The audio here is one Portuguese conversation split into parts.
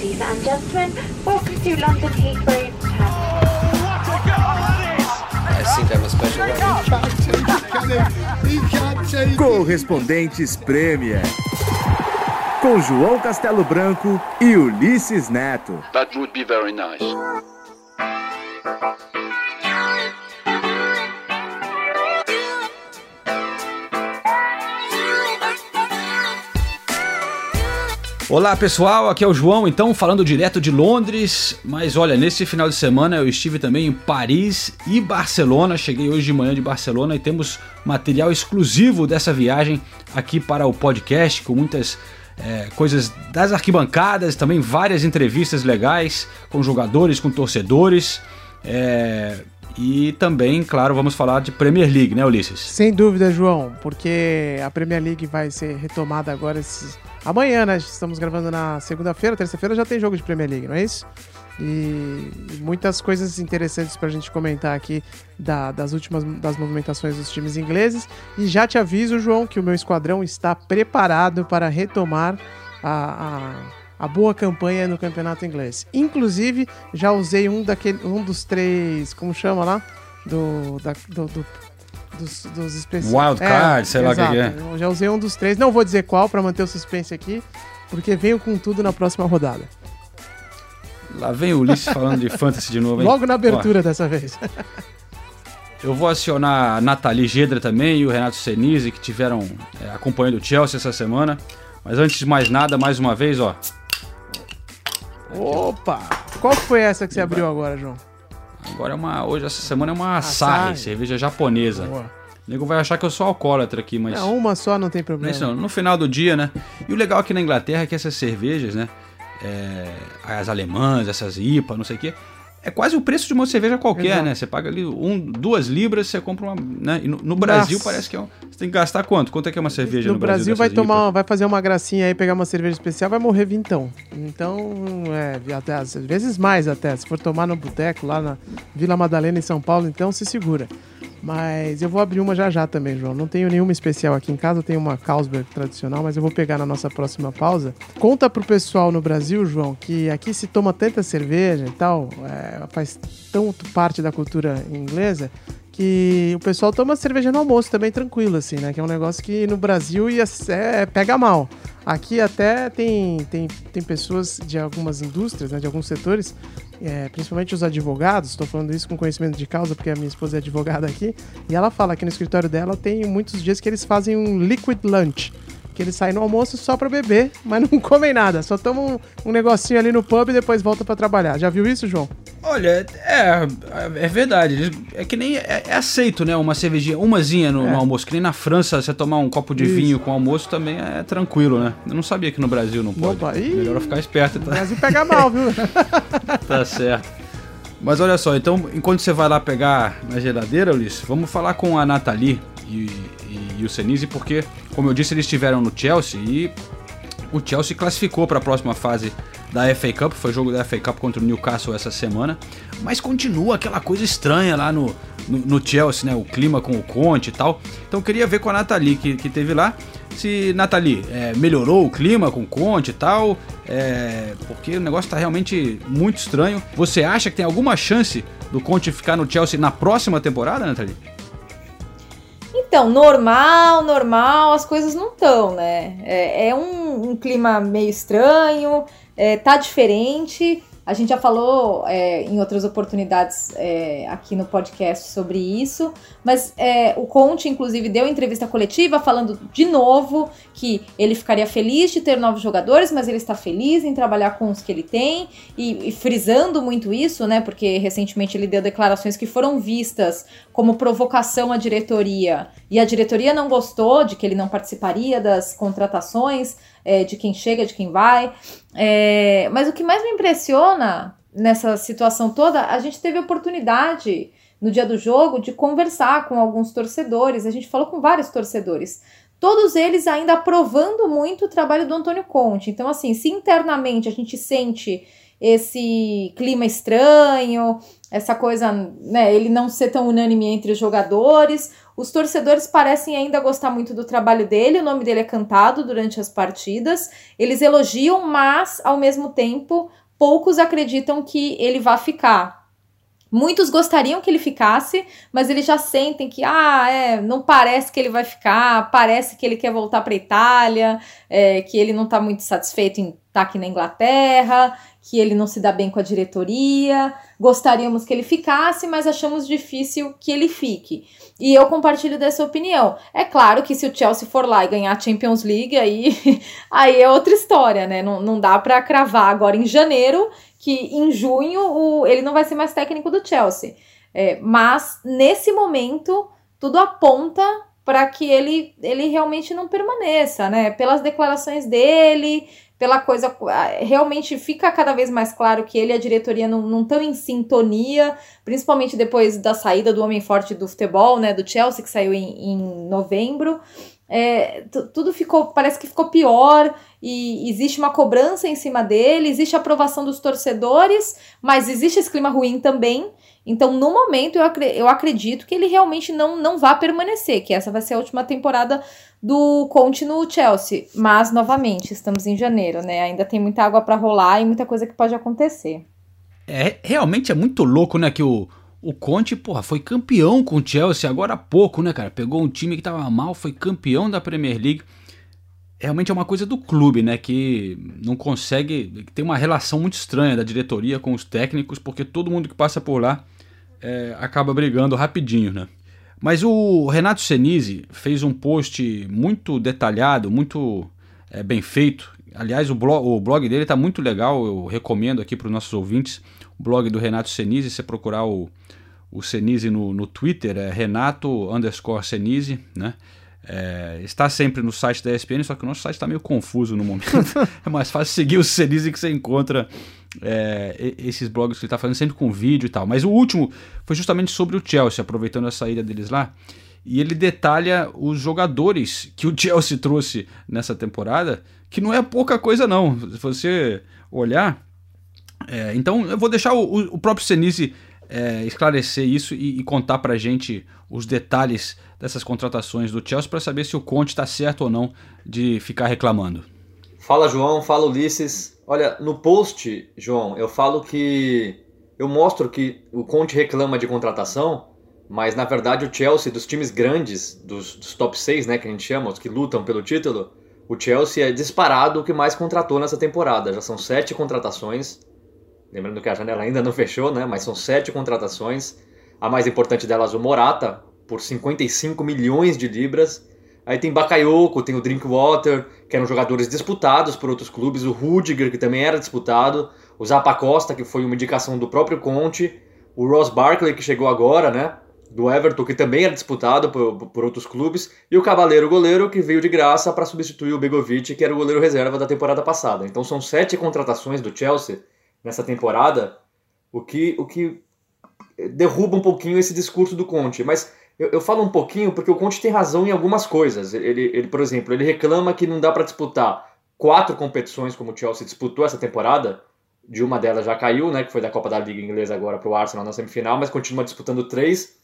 Ladies and gentlemen, welcome to London Heathrow. I think I'm a special Correspondentes Premier. Com João Castelo Branco e Ulisses Neto. That would be very nice. Olá pessoal, aqui é o João, então falando direto de Londres, mas olha, nesse final de semana eu estive também em Paris e Barcelona, cheguei hoje de manhã de Barcelona e temos material exclusivo dessa viagem aqui para o podcast, com muitas é, coisas das arquibancadas, também várias entrevistas legais com jogadores, com torcedores. É, e também, claro, vamos falar de Premier League, né, Ulisses? Sem dúvida, João, porque a Premier League vai ser retomada agora esses Amanhã, né? Estamos gravando na segunda-feira, terça-feira já tem jogo de Premier League, não é isso? E muitas coisas interessantes para a gente comentar aqui da, das últimas das movimentações dos times ingleses. E já te aviso, João, que o meu esquadrão está preparado para retomar a, a, a boa campanha no campeonato inglês. Inclusive, já usei um, daquele, um dos três, como chama lá? Do, da, do, do dos, dos especiais. Wildcard, é, sei lá o que é. Eu já usei um dos três, não vou dizer qual para manter o suspense aqui, porque venho com tudo na próxima rodada. Lá vem o Ulisses falando de fantasy de novo, hein? Logo na abertura Ó, dessa vez. eu vou acionar a Nathalie Gedra também e o Renato Senise, que tiveram é, acompanhando o Chelsea essa semana. Mas antes de mais nada, mais uma vez, ó. Opa! Qual foi essa que você abriu agora, João? Agora é uma. Hoje, essa semana é uma Asahi, cerveja japonesa. Boa. O nego vai achar que eu sou alcoólatra aqui, mas. Não, uma só não tem problema. Não, no final do dia, né? E o legal aqui na Inglaterra é que essas cervejas, né? É, as alemãs, essas IPA, não sei o quê, é quase o preço de uma cerveja qualquer, Exato. né? Você paga ali um, duas libras, você compra uma. Né? No, no Brasil Nossa. parece que é um, você tem que gastar quanto? Quanto é que é uma cerveja no, no Brasil? Brasil vai tomar, vai fazer uma gracinha aí, pegar uma cerveja especial, vai morrer vintão. Então, é, até, às vezes mais até. Se for tomar no boteco lá na Vila Madalena em São Paulo, então se segura. Mas eu vou abrir uma já já também, João. Não tenho nenhuma especial aqui em casa, tenho uma Carlsberg tradicional, mas eu vou pegar na nossa próxima pausa. Conta pro pessoal no Brasil, João, que aqui se toma tanta cerveja e tal, é, faz tanto parte da cultura inglesa, que o pessoal toma cerveja no almoço também tranquilo, assim, né? Que é um negócio que no Brasil ia, é, pega mal. Aqui até tem, tem, tem pessoas de algumas indústrias, né, de alguns setores, é, principalmente os advogados, estou falando isso com conhecimento de causa, porque a minha esposa é advogada aqui, e ela fala que no escritório dela tem muitos dias que eles fazem um liquid lunch, que eles saem no almoço só para beber, mas não comem nada, só tomam um, um negocinho ali no pub e depois voltam para trabalhar. Já viu isso, João? Olha, é, é verdade. É que nem é, é aceito, né? Uma cervejinha, umazinha no, é. no, almoço. Que nem na França, você tomar um copo de Isso. vinho com almoço também é tranquilo, né? Eu não sabia que no Brasil não pode. Opa, Melhor ficar esperto. Tá? No Brasil pega mal, viu? tá certo. Mas olha só, então, enquanto você vai lá pegar na geladeira, Ulisses, vamos falar com a Nathalie e, e, o Senise, porque, como eu disse, eles estiveram no Chelsea e o Chelsea classificou para a próxima fase da FA Cup, foi jogo da FA Cup contra o Newcastle essa semana, mas continua aquela coisa estranha lá no, no, no Chelsea, né? O clima com o Conte e tal. Então queria ver com a Nathalie que, que teve lá, se Nathalie é, melhorou o clima com o Conte e tal, é, porque o negócio está realmente muito estranho. Você acha que tem alguma chance do Conte ficar no Chelsea na próxima temporada, Nathalie? Então, normal, normal, as coisas não estão, né? É, é um, um, clima meio estranho, é, tá diferente. A gente já falou é, em outras oportunidades é, aqui no podcast sobre isso, mas é, o Conte, inclusive, deu entrevista coletiva falando de novo que ele ficaria feliz de ter novos jogadores, mas ele está feliz em trabalhar com os que ele tem e, e frisando muito isso, né? Porque recentemente ele deu declarações que foram vistas como provocação à diretoria e a diretoria não gostou de que ele não participaria das contratações é, de quem chega, de quem vai. É, mas o que mais me impressiona nessa situação toda, a gente teve oportunidade no dia do jogo de conversar com alguns torcedores. A gente falou com vários torcedores. Todos eles ainda aprovando muito o trabalho do Antônio Conte. Então, assim, se internamente a gente sente esse clima estranho, essa coisa, né, ele não ser tão unânime entre os jogadores. Os torcedores parecem ainda gostar muito do trabalho dele, o nome dele é cantado durante as partidas. Eles elogiam, mas ao mesmo tempo, poucos acreditam que ele vá ficar. Muitos gostariam que ele ficasse, mas eles já sentem que, ah, é, não parece que ele vai ficar, parece que ele quer voltar para a Itália, é, que ele não está muito satisfeito em estar tá aqui na Inglaterra, que ele não se dá bem com a diretoria. Gostaríamos que ele ficasse, mas achamos difícil que ele fique. E eu compartilho dessa opinião. É claro que se o Chelsea for lá e ganhar a Champions League, aí, aí é outra história, né? Não, não dá para cravar agora em janeiro que em junho o, ele não vai ser mais técnico do Chelsea. É, mas nesse momento tudo aponta para que ele, ele realmente não permaneça, né? Pelas declarações dele, pela coisa. Realmente fica cada vez mais claro que ele e a diretoria não estão em sintonia, principalmente depois da saída do homem forte do futebol, né? Do Chelsea, que saiu em, em novembro. É, tudo ficou, parece que ficou pior e existe uma cobrança em cima dele, existe a aprovação dos torcedores, mas existe esse clima ruim também. Então, no momento, eu, eu acredito que ele realmente não, não vai permanecer, que essa vai ser a última temporada do Conte no Chelsea. Mas, novamente, estamos em janeiro, né? Ainda tem muita água para rolar e muita coisa que pode acontecer. É, realmente é muito louco, né, que o, o Conte, porra, foi campeão com o Chelsea agora há pouco, né, cara? Pegou um time que tava mal, foi campeão da Premier League realmente é uma coisa do clube, né? Que não consegue. Tem uma relação muito estranha da diretoria com os técnicos, porque todo mundo que passa por lá é, acaba brigando rapidinho, né? Mas o Renato Senise fez um post muito detalhado, muito é, bem feito. Aliás, o blog, o blog dele está muito legal, eu recomendo aqui para os nossos ouvintes. O blog do Renato Senise, você procurar o, o Senise no, no Twitter, é Renato underscore Senise, né? É, está sempre no site da ESPN, só que o nosso site está meio confuso no momento. é mais fácil seguir o Senise que você encontra é, esses blogs que ele está fazendo sempre com vídeo e tal. Mas o último foi justamente sobre o Chelsea, aproveitando a saída deles lá. E ele detalha os jogadores que o Chelsea trouxe nessa temporada, que não é pouca coisa não. Se você olhar. É, então eu vou deixar o, o próprio Senise é, esclarecer isso e, e contar pra gente os detalhes dessas contratações do Chelsea para saber se o Conte está certo ou não de ficar reclamando. Fala João, fala Ulisses. Olha, no post, João, eu falo que eu mostro que o Conte reclama de contratação, mas na verdade o Chelsea, dos times grandes, dos, dos top 6, né, que a gente chama, os que lutam pelo título, o Chelsea é disparado o que mais contratou nessa temporada. Já são sete contratações. Lembrando que a janela ainda não fechou, né? Mas são sete contratações. A mais importante delas, o Morata, por 55 milhões de libras. Aí tem Bakayoko, tem o Drinkwater, que eram jogadores disputados por outros clubes, o Rudiger, que também era disputado, o Zappa Costa, que foi uma indicação do próprio Conte, o Ross Barkley, que chegou agora, né? Do Everton, que também era disputado por, por outros clubes, e o Cavaleiro goleiro, que veio de graça para substituir o Begovic, que era o goleiro reserva da temporada passada. Então são sete contratações do Chelsea nessa temporada, o que, o que derruba um pouquinho esse discurso do Conte. Mas eu, eu, falo um pouquinho porque o Conte tem razão em algumas coisas. Ele, ele por exemplo, ele reclama que não dá para disputar quatro competições como o Chelsea disputou essa temporada. De uma delas já caiu, né, que foi da Copa da Liga Inglesa agora para o Arsenal na semifinal, mas continua disputando três.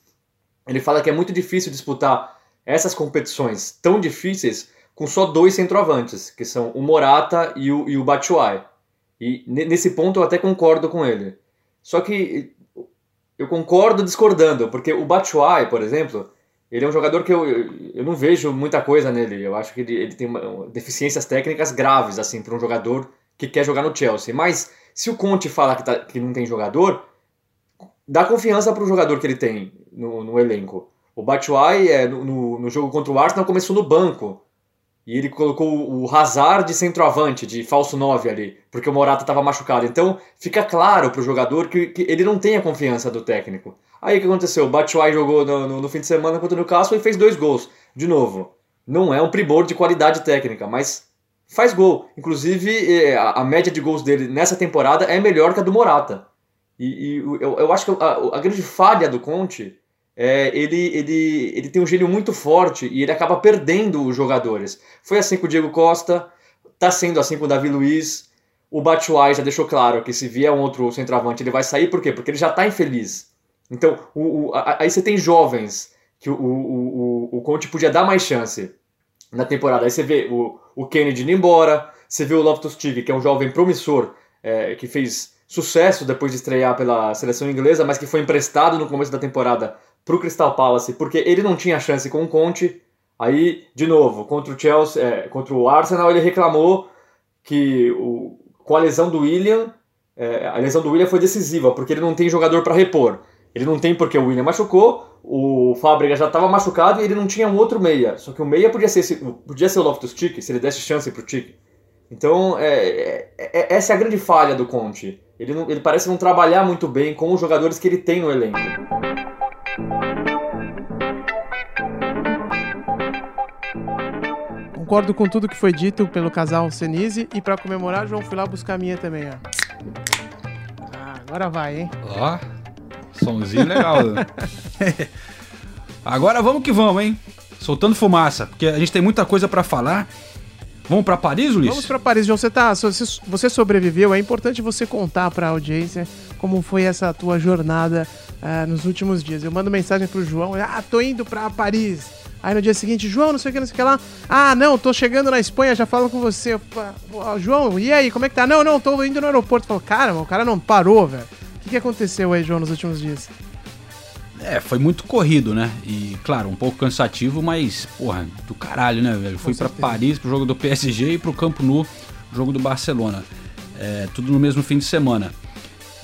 Ele fala que é muito difícil disputar essas competições tão difíceis com só dois centroavantes, que são o Morata e o, e o Batshuayi. E nesse ponto eu até concordo com ele. Só que eu concordo discordando, porque o Batshuayi, por exemplo, ele é um jogador que eu, eu não vejo muita coisa nele. Eu acho que ele, ele tem uma, deficiências técnicas graves, assim, para um jogador que quer jogar no Chelsea. Mas se o Conte fala que, tá, que não tem jogador, dá confiança para o jogador que ele tem no, no elenco. O Batshuayi, é, no, no, jogo contra o Arsenal, começou no banco. E ele colocou o Hazard de centroavante, de falso 9 ali, porque o Morata estava machucado. Então fica claro para o jogador que, que, ele não tem a confiança do técnico. Aí o que aconteceu? O Batshuayi jogou no, no, no, fim de semana contra o Newcastle e fez dois gols. De novo, não é um primor de qualidade técnica, mas faz gol. Inclusive, é, a, a média de gols dele nessa temporada é melhor que a do Morata. E, e eu, eu acho que a, a grande falha do Conte é, ele, ele, ele tem um gênio muito forte e ele acaba perdendo os jogadores. Foi assim com o Diego Costa, tá sendo assim com o Davi Luiz. o Batshuayi já deixou claro que se vier um outro centroavante ele vai sair, por quê? Porque ele já está infeliz. Então, o, o, a, aí você tem jovens que o, o, o, o Conte podia dar mais chance na temporada. Aí você vê o, o Kennedy indo embora, você vê o Loftus-Cheek, que é um jovem promissor, é, que fez sucesso depois de estrear pela seleção inglesa, mas que foi emprestado no começo da temporada para o Crystal Palace, porque ele não tinha chance com o Conte. Aí, de novo, contra o Chelsea, é, contra o Arsenal, ele reclamou que o, com a lesão do William, é, a lesão do William foi decisiva, porque ele não tem jogador para repor. Ele não tem porque o William machucou, o Fábrica já estava machucado e ele não tinha um outro meia. Só que o meia podia ser, podia ser o Loftus-Cheek, se ele desse chance para o Cheek. Então, é, é, é, essa é a grande falha do Conte. Ele, não, ele parece não trabalhar muito bem com os jogadores que ele tem no elenco. Concordo com tudo que foi dito pelo casal Senise e para comemorar, João, fui lá buscar a minha também, ó. Ah, agora vai, hein? Ó, somzinho legal. né? Agora vamos que vamos, hein? Soltando fumaça, porque a gente tem muita coisa para falar. Vamos para Paris, Luiz? Vamos para Paris, João. Você, tá, você sobreviveu. É importante você contar para a audiência como foi essa tua jornada uh, nos últimos dias. Eu mando mensagem pro João. Ah, tô indo para Paris. Aí no dia seguinte, João, não sei o que, não sei o que lá. Ah, não, tô chegando na Espanha, já falo com você. Eu, João, e aí, como é que tá? Não, não, tô indo no aeroporto. Falo, cara, o cara não parou, velho. O que, que aconteceu aí, João, nos últimos dias? É, foi muito corrido, né? E, claro, um pouco cansativo, mas, porra, do caralho, né, velho? Fui para Paris pro jogo do PSG e pro Campo Nou, jogo do Barcelona. É, tudo no mesmo fim de semana.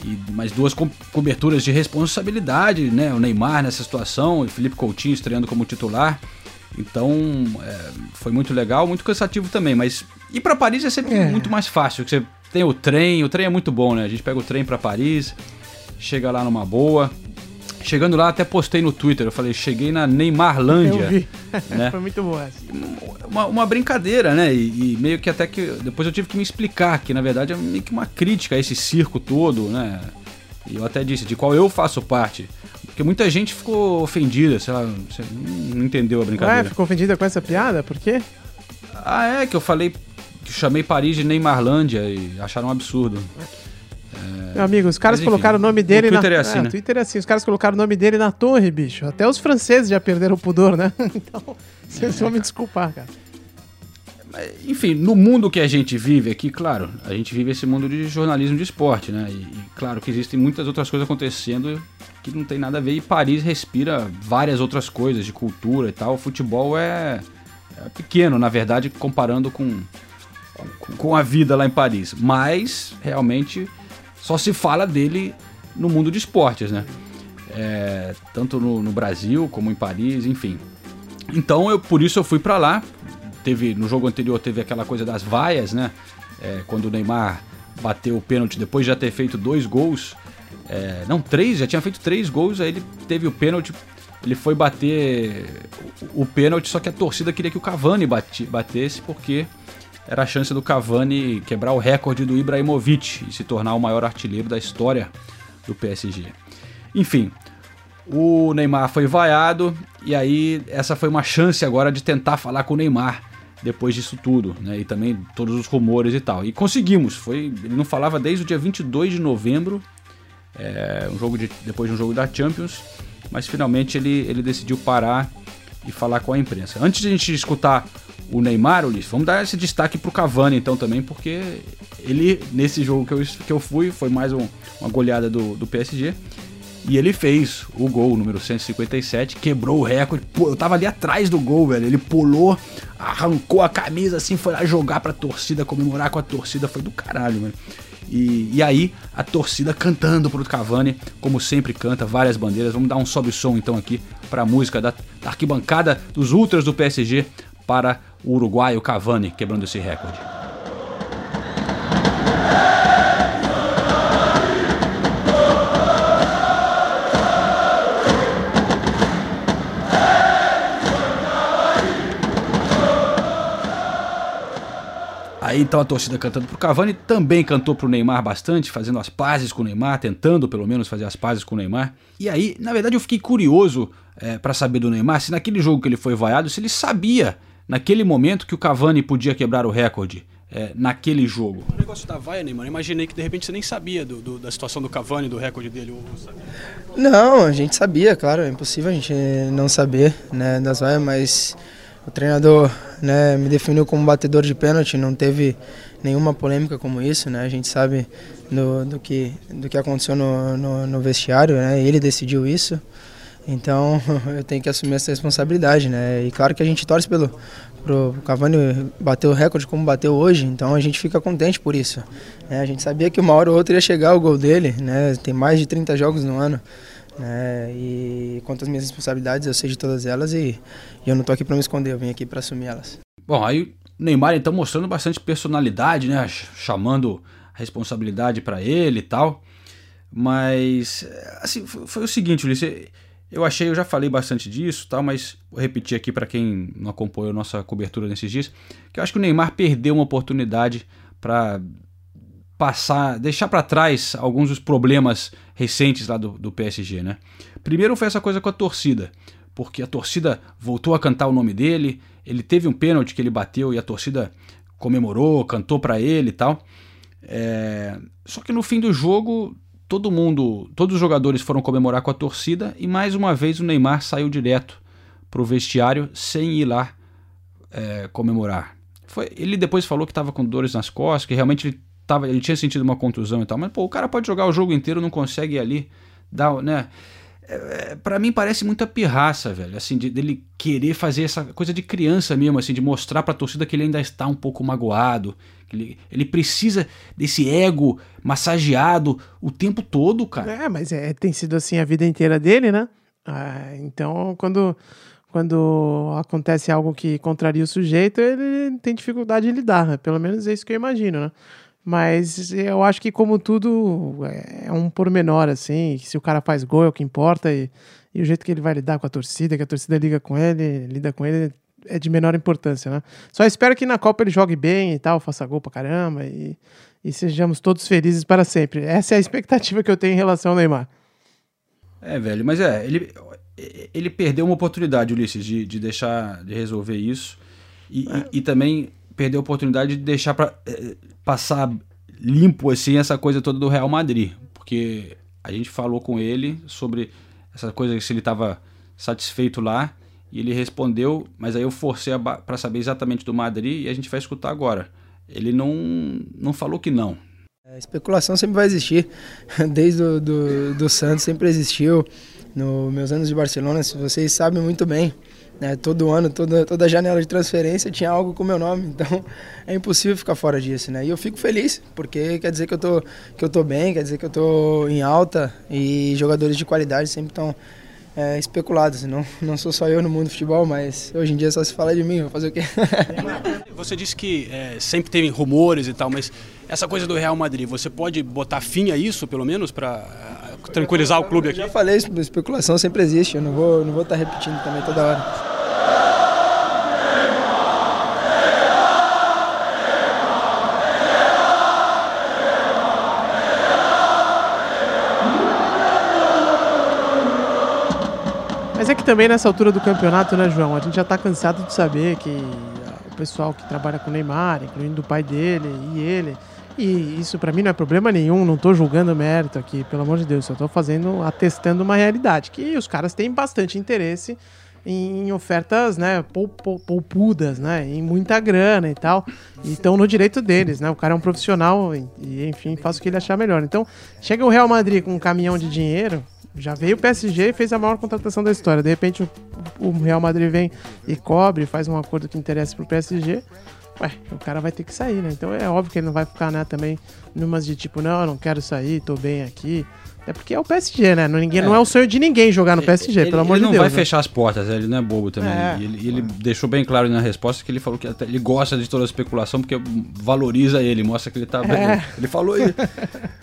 E mais duas co coberturas de responsabilidade, né? O Neymar nessa situação e Felipe Coutinho estreando como titular. Então, é, foi muito legal, muito cansativo também, mas ir para Paris é sempre é. muito mais fácil. Você tem o trem, o trem é muito bom, né? A gente pega o trem para Paris, chega lá numa boa, Chegando lá, até postei no Twitter. Eu falei, cheguei na Neymarlândia. Eu vi. Né? Foi muito boa essa. Uma, uma brincadeira, né? E, e, meio que até que. Depois eu tive que me explicar que, na verdade, é meio que uma crítica a esse circo todo, né? E eu até disse, de qual eu faço parte. Porque muita gente ficou ofendida, sei lá, você não entendeu a brincadeira. Ué, ficou ofendida com essa piada? Por quê? Ah, é, que eu falei que chamei Paris de Neymarlândia e acharam um absurdo. É... Meu amigo, os caras colocaram o nome dele Twitter na. É assim, é, né? Twitter é assim, os caras colocaram o nome dele na torre, bicho. Até os franceses já perderam o pudor, né? Então, vocês vão me desculpar, cara. Enfim, no mundo que a gente vive aqui, claro, a gente vive esse mundo de jornalismo de esporte, né? E, e claro que existem muitas outras coisas acontecendo que não tem nada a ver. E Paris respira várias outras coisas de cultura e tal. O futebol é, é pequeno, na verdade, comparando com, com, com a vida lá em Paris. Mas, realmente, só se fala dele no mundo de esportes, né? É, tanto no, no, Brasil como em Paris, enfim. Então, eu, por isso eu fui para lá. Teve no jogo anterior teve aquela coisa das vaias, né? É, quando o Neymar bateu o pênalti depois de já ter feito dois gols, é, não três, já tinha feito três gols, aí ele teve o pênalti, ele foi bater o, o pênalti, só que a torcida queria que o Cavani bate, batesse porque era a chance do Cavani quebrar o recorde do Ibrahimovic e se tornar o maior artilheiro da história do PSG. Enfim, o Neymar foi vaiado e aí essa foi uma chance agora de tentar falar com o Neymar depois disso tudo, né? E também todos os rumores e tal. E conseguimos. Foi, ele não falava desde o dia 22 de novembro, é, um jogo de, depois de um jogo da Champions, mas finalmente ele, ele decidiu parar e falar com a imprensa. Antes de a gente escutar o Neymar, Ulisses, vamos dar esse destaque pro Cavani então também, porque ele, nesse jogo que eu, que eu fui, foi mais um, uma goleada do, do PSG. E ele fez o gol número 157, quebrou o recorde. Pô, eu tava ali atrás do gol, velho. Ele pulou, arrancou a camisa assim, foi lá jogar pra torcida, comemorar com a torcida. Foi do caralho, mano. E, e aí, a torcida cantando pro Cavani, como sempre canta, várias bandeiras. Vamos dar um sobe-som então aqui pra música da, da arquibancada dos Ultras do PSG para o uruguaio Cavani quebrando esse recorde. Aí então a torcida cantando pro Cavani, também cantou pro Neymar bastante, fazendo as pazes com o Neymar, tentando pelo menos fazer as pazes com o Neymar. E aí, na verdade, eu fiquei curioso é, para saber do Neymar se naquele jogo que ele foi vaiado, se ele sabia naquele momento que o Cavani podia quebrar o recorde é, naquele jogo? O negócio da vaia, Neymar, imaginei que de repente você nem sabia do, do, da situação do Cavani, do recorde dele. Não, a gente sabia, claro, é impossível a gente não saber né, das vaias, mas o treinador né, me definiu como batedor de pênalti, não teve nenhuma polêmica como isso, né? A gente sabe do, do, que, do que aconteceu no, no, no vestiário, né? Ele decidiu isso. Então eu tenho que assumir essa responsabilidade, né? E claro que a gente torce pelo pro Cavani bater o recorde como bateu hoje, então a gente fica contente por isso. Né? A gente sabia que uma hora ou outra ia chegar o gol dele, né? Tem mais de 30 jogos no ano. Né? E quanto às minhas responsabilidades, eu sei de todas elas e, e eu não tô aqui para me esconder, eu vim aqui para assumir elas. Bom, aí o Neymar então mostrando bastante personalidade, né? Chamando a responsabilidade para ele e tal. Mas assim, foi o seguinte, Ulisses, eu achei, eu já falei bastante disso, tal, mas vou repetir aqui para quem não acompanhou nossa cobertura nesses dias, que eu acho que o Neymar perdeu uma oportunidade para passar, deixar para trás alguns dos problemas recentes lá do, do PSG, né? Primeiro foi essa coisa com a torcida, porque a torcida voltou a cantar o nome dele, ele teve um pênalti que ele bateu e a torcida comemorou, cantou para ele e tal. É... Só que no fim do jogo todo mundo, todos os jogadores foram comemorar com a torcida e mais uma vez o Neymar saiu direto para o vestiário sem ir lá é, comemorar. Foi, ele depois falou que estava com dores nas costas, que realmente ele, tava, ele tinha sentido uma contusão e tal, mas pô, o cara pode jogar o jogo inteiro, não consegue ir ali dar, né? É, para mim parece muita pirraça, velho, assim, de, dele querer fazer essa coisa de criança mesmo, assim, de mostrar para a torcida que ele ainda está um pouco magoado, ele, ele precisa desse ego massageado o tempo todo, cara. É, mas é, tem sido assim a vida inteira dele, né? Ah, então, quando, quando acontece algo que contraria o sujeito, ele tem dificuldade de lidar. Né? Pelo menos é isso que eu imagino, né? Mas eu acho que, como tudo, é um pormenor, assim. Se o cara faz gol é o que importa. E, e o jeito que ele vai lidar com a torcida, que a torcida liga com ele, lida com ele, é de menor importância, né? Só espero que na Copa ele jogue bem e tal, faça gol pra caramba e, e sejamos todos felizes para sempre. Essa é a expectativa que eu tenho em relação ao Neymar. É, velho, mas é, ele, ele perdeu uma oportunidade, Ulisses, de, de deixar de resolver isso e, é. e, e, também perdeu a oportunidade de deixar para é, passar limpo assim essa coisa toda do Real Madrid, porque a gente falou com ele sobre essa coisa se ele estava satisfeito lá e ele respondeu, mas aí eu forcei para saber exatamente do Madrid e a gente vai escutar agora. Ele não, não falou que não. A especulação sempre vai existir, desde o do, do Santos sempre existiu. Nos meus anos de Barcelona, se vocês sabem muito bem, né, todo ano, toda, toda janela de transferência tinha algo com meu nome, então é impossível ficar fora disso, né? E eu fico feliz, porque quer dizer que eu tô, que eu tô bem, quer dizer que eu tô em alta e jogadores de qualidade sempre estão é, especulados. Não, não sou só eu no mundo do futebol, mas hoje em dia só se fala de mim, vou fazer o quê? Você disse que é, sempre teve rumores e tal, mas essa coisa do Real Madrid, você pode botar fim a isso, pelo menos, para tranquilizar o clube aqui? Eu já falei, especulação sempre existe, eu não vou, não vou estar tá repetindo também toda hora. Mas é que também nessa altura do campeonato, né, João? A gente já tá cansado de saber que o pessoal que trabalha com o Neymar, incluindo o pai dele e ele. E isso para mim não é problema nenhum, não tô julgando mérito aqui, pelo amor de Deus, só tô fazendo, atestando uma realidade, que os caras têm bastante interesse em ofertas, né, poupudas, né, em muita grana e tal, e estão no direito deles, né, o cara é um profissional e, enfim, faz o que ele achar melhor. Então, chega o Real Madrid com um caminhão de dinheiro, já veio o PSG e fez a maior contratação da história. De repente o, o Real Madrid vem e cobre, faz um acordo que interessa pro PSG. Ué, o cara vai ter que sair, né? Então é óbvio que ele não vai ficar, né, também numas de tipo, não, eu não quero sair, tô bem aqui. É porque é o PSG, né? Não, ninguém, é. não é o sonho de ninguém jogar no PSG, ele, pelo amor de Deus. Ele não vai né? fechar as portas, ele não é bobo também. É. E ele, ele deixou bem claro na resposta que ele falou que ele gosta de toda a especulação porque valoriza ele, mostra que ele tá. É. Ele falou isso.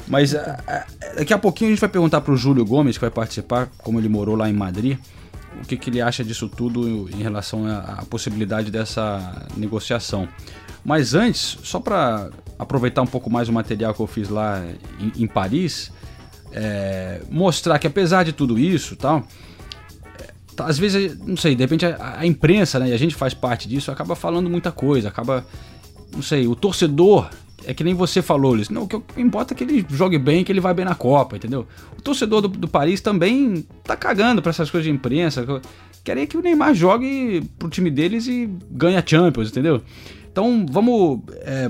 Mas a, a, daqui a pouquinho a gente vai perguntar pro Júlio Gomes, que vai participar, como ele morou lá em Madrid, o que, que ele acha disso tudo em relação à, possibilidade dessa negociação. Mas antes, só para aproveitar um pouco mais o material que eu fiz lá em, em Paris é, mostrar que apesar de tudo isso tal, tá, às vezes, não sei, de repente a, a, imprensa, né, e a gente faz parte disso, acaba falando muita coisa, acaba não sei, o torcedor é que nem você falou, Luiz. Não, o que importa é que ele jogue bem, que ele vai bem na Copa, entendeu? O torcedor do, do Paris também tá cagando pra essas coisas de imprensa. Querem que o Neymar jogue pro time deles e ganhe a Champions, entendeu? Então vamos é,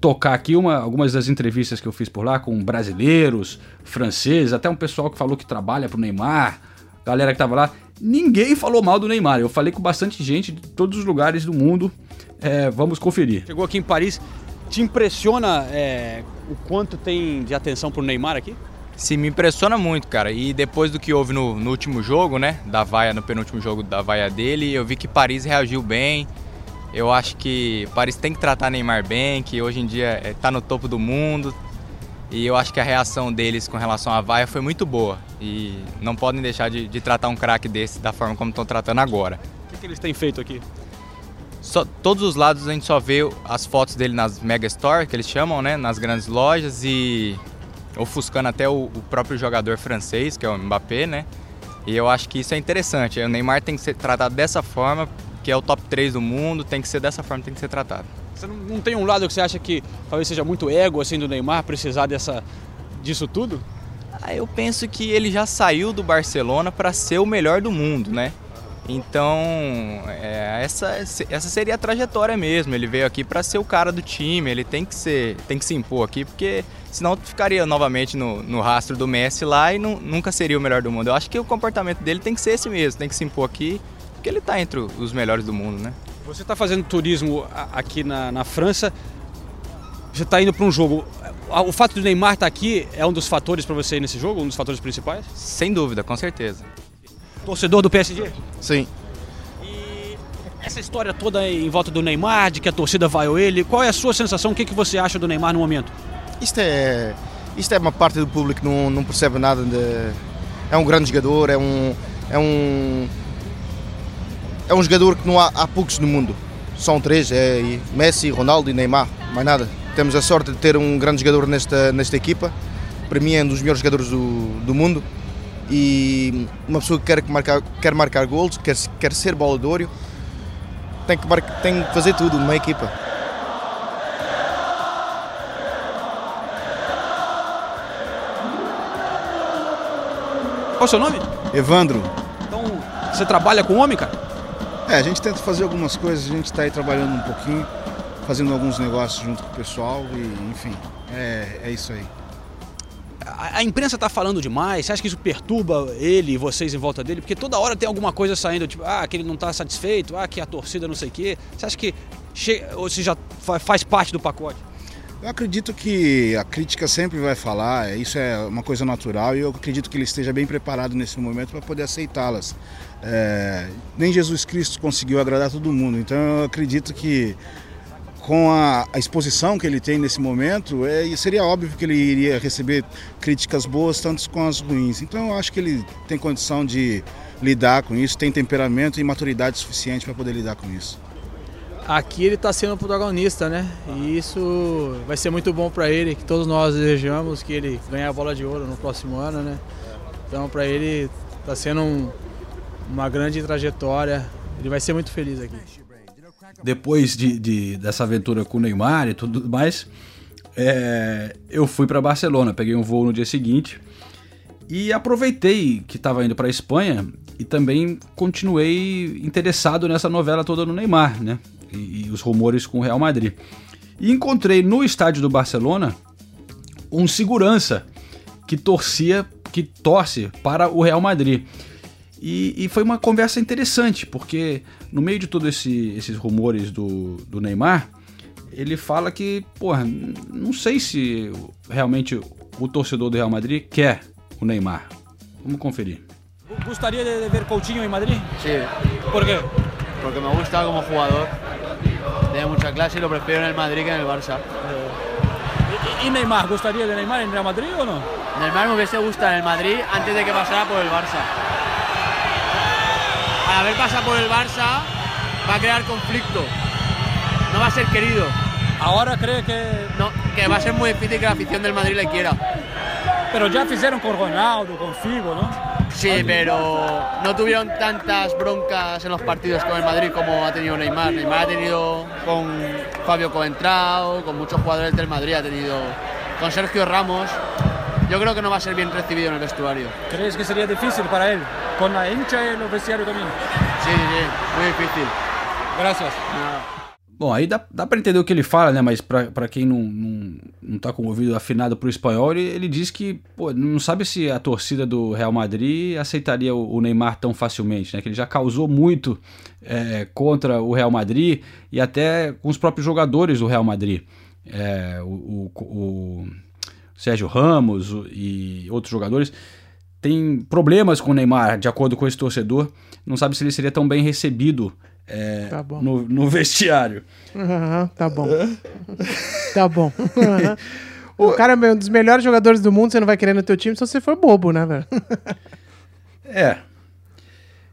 tocar aqui uma, algumas das entrevistas que eu fiz por lá com brasileiros, franceses, até um pessoal que falou que trabalha pro Neymar, galera que tava lá. Ninguém falou mal do Neymar. Eu falei com bastante gente de todos os lugares do mundo. É, vamos conferir. Chegou aqui em Paris, te impressiona é, o quanto tem de atenção pro Neymar aqui? Sim, me impressiona muito, cara. E depois do que houve no, no, último jogo, né? Da vaia, no penúltimo jogo da vaia dele, eu vi que Paris reagiu bem. Eu acho que Paris tem que tratar Neymar bem, que hoje em dia está no topo do mundo. E eu acho que a reação deles com relação à vaia foi muito boa. E não podem deixar de, de tratar um craque desse da forma como estão tratando agora. O que, que eles têm feito aqui? Só, todos os lados a gente só vê as fotos dele nas mega store, que eles chamam, né? Nas grandes lojas e ofuscando até o, o próprio jogador francês, que é o Mbappé, né? E eu acho que isso é interessante. O Neymar tem que ser tratado dessa forma, que é o top 3 do mundo, tem que ser dessa forma, tem que ser tratado. Você não, não tem um lado que você acha que talvez seja muito ego assim do Neymar precisar dessa disso tudo? Ah, eu penso que ele já saiu do Barcelona para ser o melhor do mundo, né? Então, é, essa, essa seria a trajetória mesmo. Ele veio aqui para ser o cara do time, ele tem que, ser, tem que se impor aqui, porque senão ficaria novamente no, no rastro do Messi lá e não, nunca seria o melhor do mundo. Eu acho que o comportamento dele tem que ser esse mesmo, tem que se impor aqui, porque ele está entre os melhores do mundo, né? Você está fazendo turismo aqui na, na França, você está indo para um jogo. O fato do Neymar estar tá aqui é um dos fatores para você ir nesse jogo, um dos fatores principais? Sem dúvida, com certeza. Torcedor do PSG? Sim. E essa história toda em volta do Neymar, de que a torcida vai ou ele, qual é a sua sensação? O que, que você acha do Neymar no momento? Isto é, isto é uma parte do público que não, não percebe nada. De, é um grande jogador, é um, é um, é um jogador que não há, há poucos no mundo. São três, é Messi, Ronaldo e Neymar, mais nada. Temos a sorte de ter um grande jogador nesta, nesta equipa. Para mim é um dos melhores jogadores do, do mundo e uma pessoa que quer marcar, quer marcar gols, quer, quer ser bola de ouro, tem que, marcar, tem que fazer tudo numa equipa. Qual é o seu nome? Evandro. Então, você trabalha com homem, cara? É, a gente tenta fazer algumas coisas, a gente está aí trabalhando um pouquinho, fazendo alguns negócios junto com o pessoal e, enfim, é, é isso aí a, imprensa está falando demais? Você acha que isso perturba ele e vocês em volta dele? Porque toda hora tem alguma coisa saindo, tipo, ah, que ele não está satisfeito, ah, que a torcida não sei o quê. Você acha que ou já faz parte do pacote? Eu acredito que a crítica sempre vai falar, isso é uma coisa natural e eu acredito que ele esteja bem preparado nesse momento para poder aceitá-las. É, nem Jesus Cristo conseguiu agradar todo mundo, então eu acredito que com a, a, exposição que ele tem nesse momento, é, seria óbvio que ele iria receber críticas boas, tanto com as ruins. Então eu acho que ele tem condição de lidar com isso, tem temperamento e maturidade suficiente para poder lidar com isso. Aqui ele está sendo protagonista, né? E isso vai ser muito bom para ele, que todos nós desejamos que ele ganhe a bola de ouro no próximo ano, né? Então para ele está sendo um, uma grande trajetória, ele vai ser muito feliz aqui depois de, de, dessa aventura com o Neymar e tudo mais, é, eu fui para Barcelona, peguei um voo no dia seguinte e aproveitei que estava indo para Espanha e também continuei interessado nessa novela toda no Neymar, né? E, e os rumores com o Real Madrid. E encontrei no estádio do Barcelona um segurança que torcia, que torce para o Real Madrid. E, e, foi uma conversa interessante, porque no meio de todos esse, esses rumores do, do Neymar, ele fala que, porra, não sei se realmente o torcedor do Real Madrid quer o Neymar. Vamos conferir. Gostaria de ver Coutinho em Madrid? Sí. ¿Por qué? Porque me gusta como jugador, tiene mucha clase y lo prefiero en el Madrid que en el Barça. ¿Y Neymar? ¿Gustaría de Neymar en Real Madrid o no? Neymar me hubiese gustado en Madrid antes de que pasara por el Barça al haber pasado por el Barça, va a crear conflicto. No va a ser querido. ¿Ahora cree que.? No, que va a ser muy difícil que la afición del Madrid le quiera. Pero ya fizeram con Ronaldo, con Figo, ¿no? Sí, pero no tuvieron tantas broncas en los partidos con el Madrid como ha tenido Neymar. Neymar ha tenido con Fabio Coentrao, con muchos jugadores del Madrid, ha tenido con Sergio Ramos. Yo creo que no va a ser bien recibido en el vestuario. ¿Crees que sería difícil para él? Con la hincha y el vestiario también. Sí, sí, muy difícil. Gracias. Bom, aí dá, dá pra entender o que ele fala, né? Mas pra quem não, não, não tá com o ouvido afinado pro espanhol, ele, ele diz que pô, não sabe se a torcida do Real Madrid aceitaria o, o Neymar tão facilmente, né? Que ele já causou muito é, contra o Real Madrid e até com os próprios jogadores do Real Madrid. É, o, o, o Sérgio Ramos e outros jogadores têm problemas com o Neymar, de acordo com esse torcedor. Não sabe se ele seria tão bem recebido é, Tá no, no vestiário. Aham, tá bom. tá bom. Aham. O cara é um dos melhores jogadores do mundo, você não vai querer no teu time se você for bobo, né, velho? É.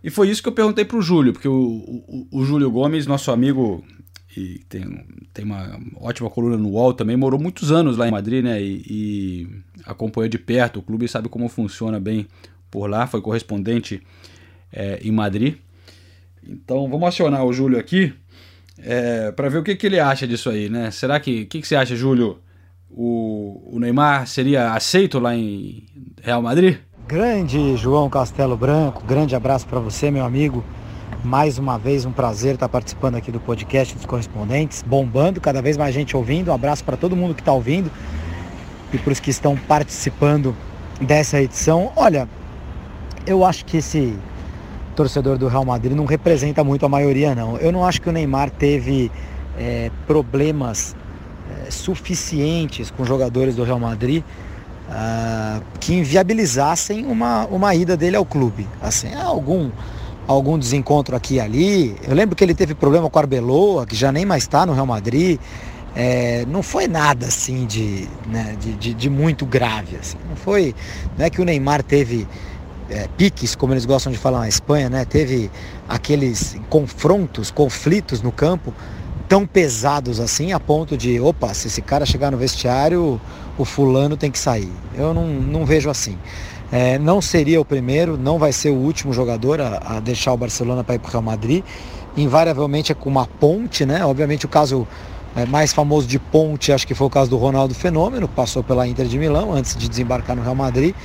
E foi isso que eu perguntei pro Júlio, porque o, o, o Júlio Gomes, nosso amigo, e tem, tem uma ótima coluna no UOL também, morou muitos anos lá em Madrid, né? E, e acompanhou de perto o clube e sabe como funciona bem por lá, foi correspondente é, em Madrid. Então vamos acionar o Júlio aqui é, para ver o que, que ele acha disso aí, né? Será que. O que, que você acha, Júlio? O, o Neymar seria aceito lá em Real Madrid? Grande João Castelo Branco, grande abraço para você, meu amigo. Mais uma vez um prazer estar participando aqui do podcast dos correspondentes, bombando, cada vez mais gente ouvindo. Um abraço para todo mundo que está ouvindo e para os que estão participando dessa edição. Olha, eu acho que esse torcedor do Real Madrid não representa muito a maioria, não. Eu não acho que o Neymar teve é, problemas é, suficientes com jogadores do Real Madrid ah, que inviabilizassem uma, uma ida dele ao clube. Assim, algum, algum desencontro aqui e ali. Eu lembro que ele teve problema com o Arbeloa, que já nem mais está no Real Madrid. É, não foi nada assim de, né, de, de, de muito grave. Assim. Não foi. Não é que o Neymar teve é, piques, como eles gostam de falar na Espanha, né? Teve aqueles confrontos, conflitos no campo tão pesados assim a ponto de, opa, se esse cara chegar no vestiário, o fulano tem que sair. Eu não, não vejo assim. É, não seria o primeiro, não vai ser o último jogador a, a deixar o Barcelona para ir para o Real Madrid. Invariavelmente é com uma ponte, né? Obviamente o caso é, mais famoso de ponte, acho que foi o caso do Ronaldo Fenômeno, passou pela Inter de Milão antes de desembarcar no Real Madrid.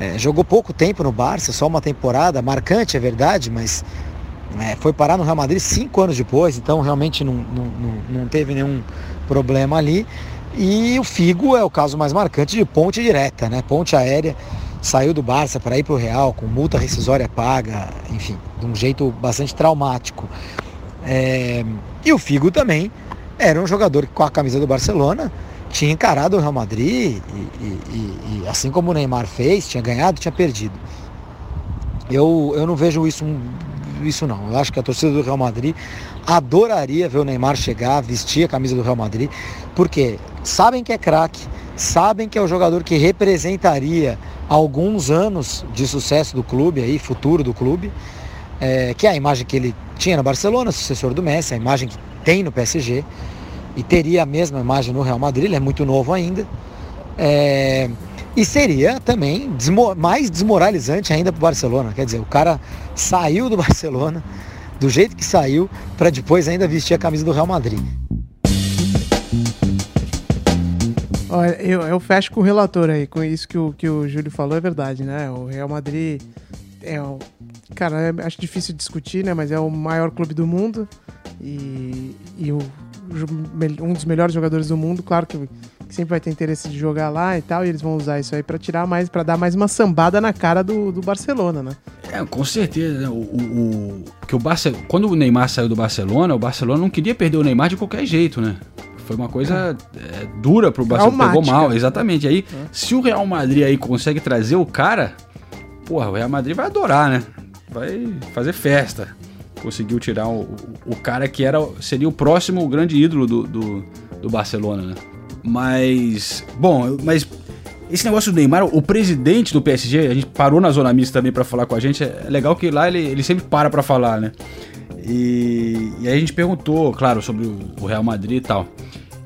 É, jogou pouco tempo no Barça, só uma temporada, marcante é verdade, mas é, foi parar no Real Madrid cinco anos depois, então realmente não, não, não, não teve nenhum problema ali. E o Figo é o caso mais marcante de ponte direta, né? Ponte aérea, saiu do Barça para ir para o Real com multa rescisória paga, enfim, de um jeito bastante traumático. É, e o Figo também era um jogador que com a camisa do Barcelona tinha encarado o Real Madrid e, e, e, assim como o Neymar fez, tinha ganhado, tinha perdido. Eu, eu não vejo isso, isso não. Eu acho que a torcida do Real Madrid adoraria ver o Neymar chegar, vestir a camisa do Real Madrid, porque sabem que é craque, sabem que é o jogador que representaria alguns anos de sucesso do clube aí, futuro do clube, é, que é a imagem que ele tinha no Barcelona, sucessor do Messi, a imagem que tem no PSG e teria a mesma imagem no Real Madrid, ele é muito novo ainda. É, e seria também desmo mais desmoralizante ainda para o Barcelona. Quer dizer, o cara saiu do Barcelona do jeito que saiu para depois ainda vestir a camisa do Real Madrid. Olha, eu, eu fecho com o relator aí, com isso que o, que o Júlio falou é verdade, né? O Real Madrid é o. Cara, é- acho difícil discutir, né? Mas é o maior clube do mundo e, e o, um dos melhores jogadores do mundo, claro que, sempre vai ter interesse de jogar lá e tal, e eles vão usar isso aí pra tirar mais, para dar mais uma sambada na cara do, do Barcelona, né? É, com certeza. né? O, o, o- que o Barce... Quando o Neymar saiu do Barcelona, o Barcelona não queria perder o Neymar de qualquer jeito, né? Foi uma coisa é, dura pro Barcelona. Pegou Traumática. mal, exatamente. Aí, se o Real Madrid aí consegue trazer o cara, porra, o Real Madrid vai adorar, né? Vai fazer festa. Conseguiu tirar o, o, o cara que era, seria o próximo grande ídolo do, do, do Barcelona, né? Mas, bom, mas esse negócio do Neymar, o presidente do PSG, a gente parou na Zona Mista também pra falar com a gente. É legal que lá ele, ele sempre para pra falar, né? E, e aí a gente perguntou, claro, sobre o, o Real Madrid e tal.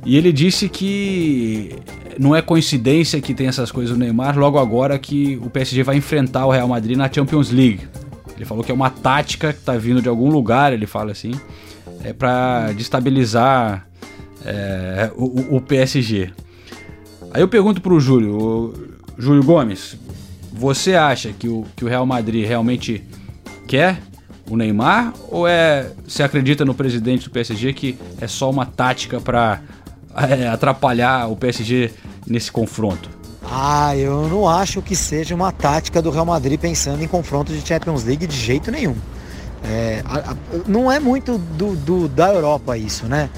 E ele disse que não é coincidência que tem essas coisas no Neymar logo agora que o PSG vai enfrentar o Real Madrid na Champions League. Ele falou que é uma tática que está vindo de algum lugar, ele fala assim, é para destabilizar é, o, o, PSG. Aí eu pergunto Júlio, o, Júlio Gomes, você acha que o, que o Real Madrid realmente quer o Neymar ou é você acredita no presidente do PSG que é só uma tática para é, atrapalhar o PSG nesse confronto? Ah, eu não acho que seja uma tática do Real Madrid pensando em confronto de Champions League de jeito nenhum. É, a, a, não é muito do, do, da Europa isso, né?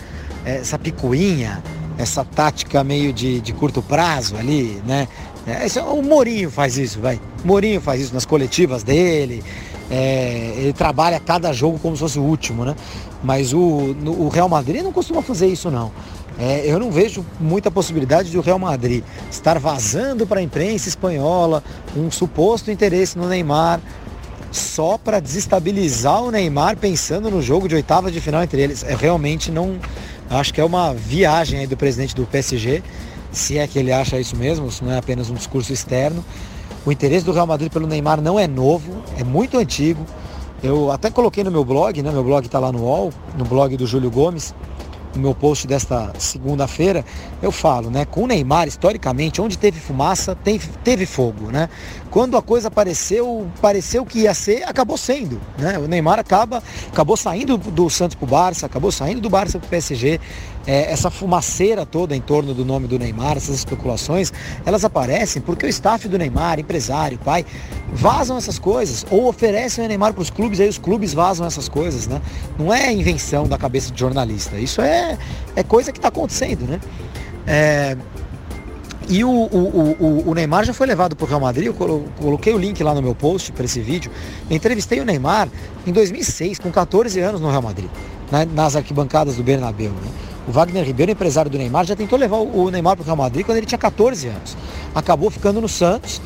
Essa picuinha, essa tática meio de, de curto prazo ali, né? É, esse, o Mourinho faz isso, vai. O Mourinho faz isso nas coletivas dele. É, ele trabalha cada jogo como se fosse o último, né? Mas o, no, o Real Madrid não costuma fazer isso, não. É, eu não vejo muita possibilidade do Real Madrid estar vazando para a imprensa espanhola um suposto interesse no Neymar só para desestabilizar o Neymar pensando no jogo de oitavas de final entre eles. É realmente não acho que é uma viagem aí do presidente do PSG, se é que ele acha isso mesmo, isso não é apenas um discurso externo. O interesse do Real Madrid pelo Neymar não é novo, é muito antigo. Eu até coloquei no meu blog, né? Meu blog está lá no UOL, no blog do Júlio Gomes no meu post desta segunda-feira, eu falo, né? Com o Neymar, historicamente, onde teve fumaça, tem, teve fogo, né? Quando a coisa apareceu, pareceu que ia ser, acabou sendo, né? O Neymar acaba, acabou saindo do Santos pro Barça, acabou saindo do Barça pro PSG. É, essa fumaceira toda em torno do nome do Neymar, essas especulações, elas aparecem porque o staff do Neymar, empresário, pai, vazam essas coisas ou oferecem o Neymar para os clubes, aí os clubes vazam essas coisas, né? Não é invenção da cabeça de jornalista, isso é, é coisa que está acontecendo, né? É, e o, o, o, o, Neymar já foi levado para o Real Madrid, eu coloquei o link lá no meu post para esse vídeo. Entrevistei o Neymar em 2006, com 14 anos no Real Madrid, nas arquibancadas do Bernabéu. Né? O Wagner Ribeiro, empresário do Neymar, já tentou levar o Neymar para o Real Madrid quando ele tinha 14 anos. Acabou ficando no Santos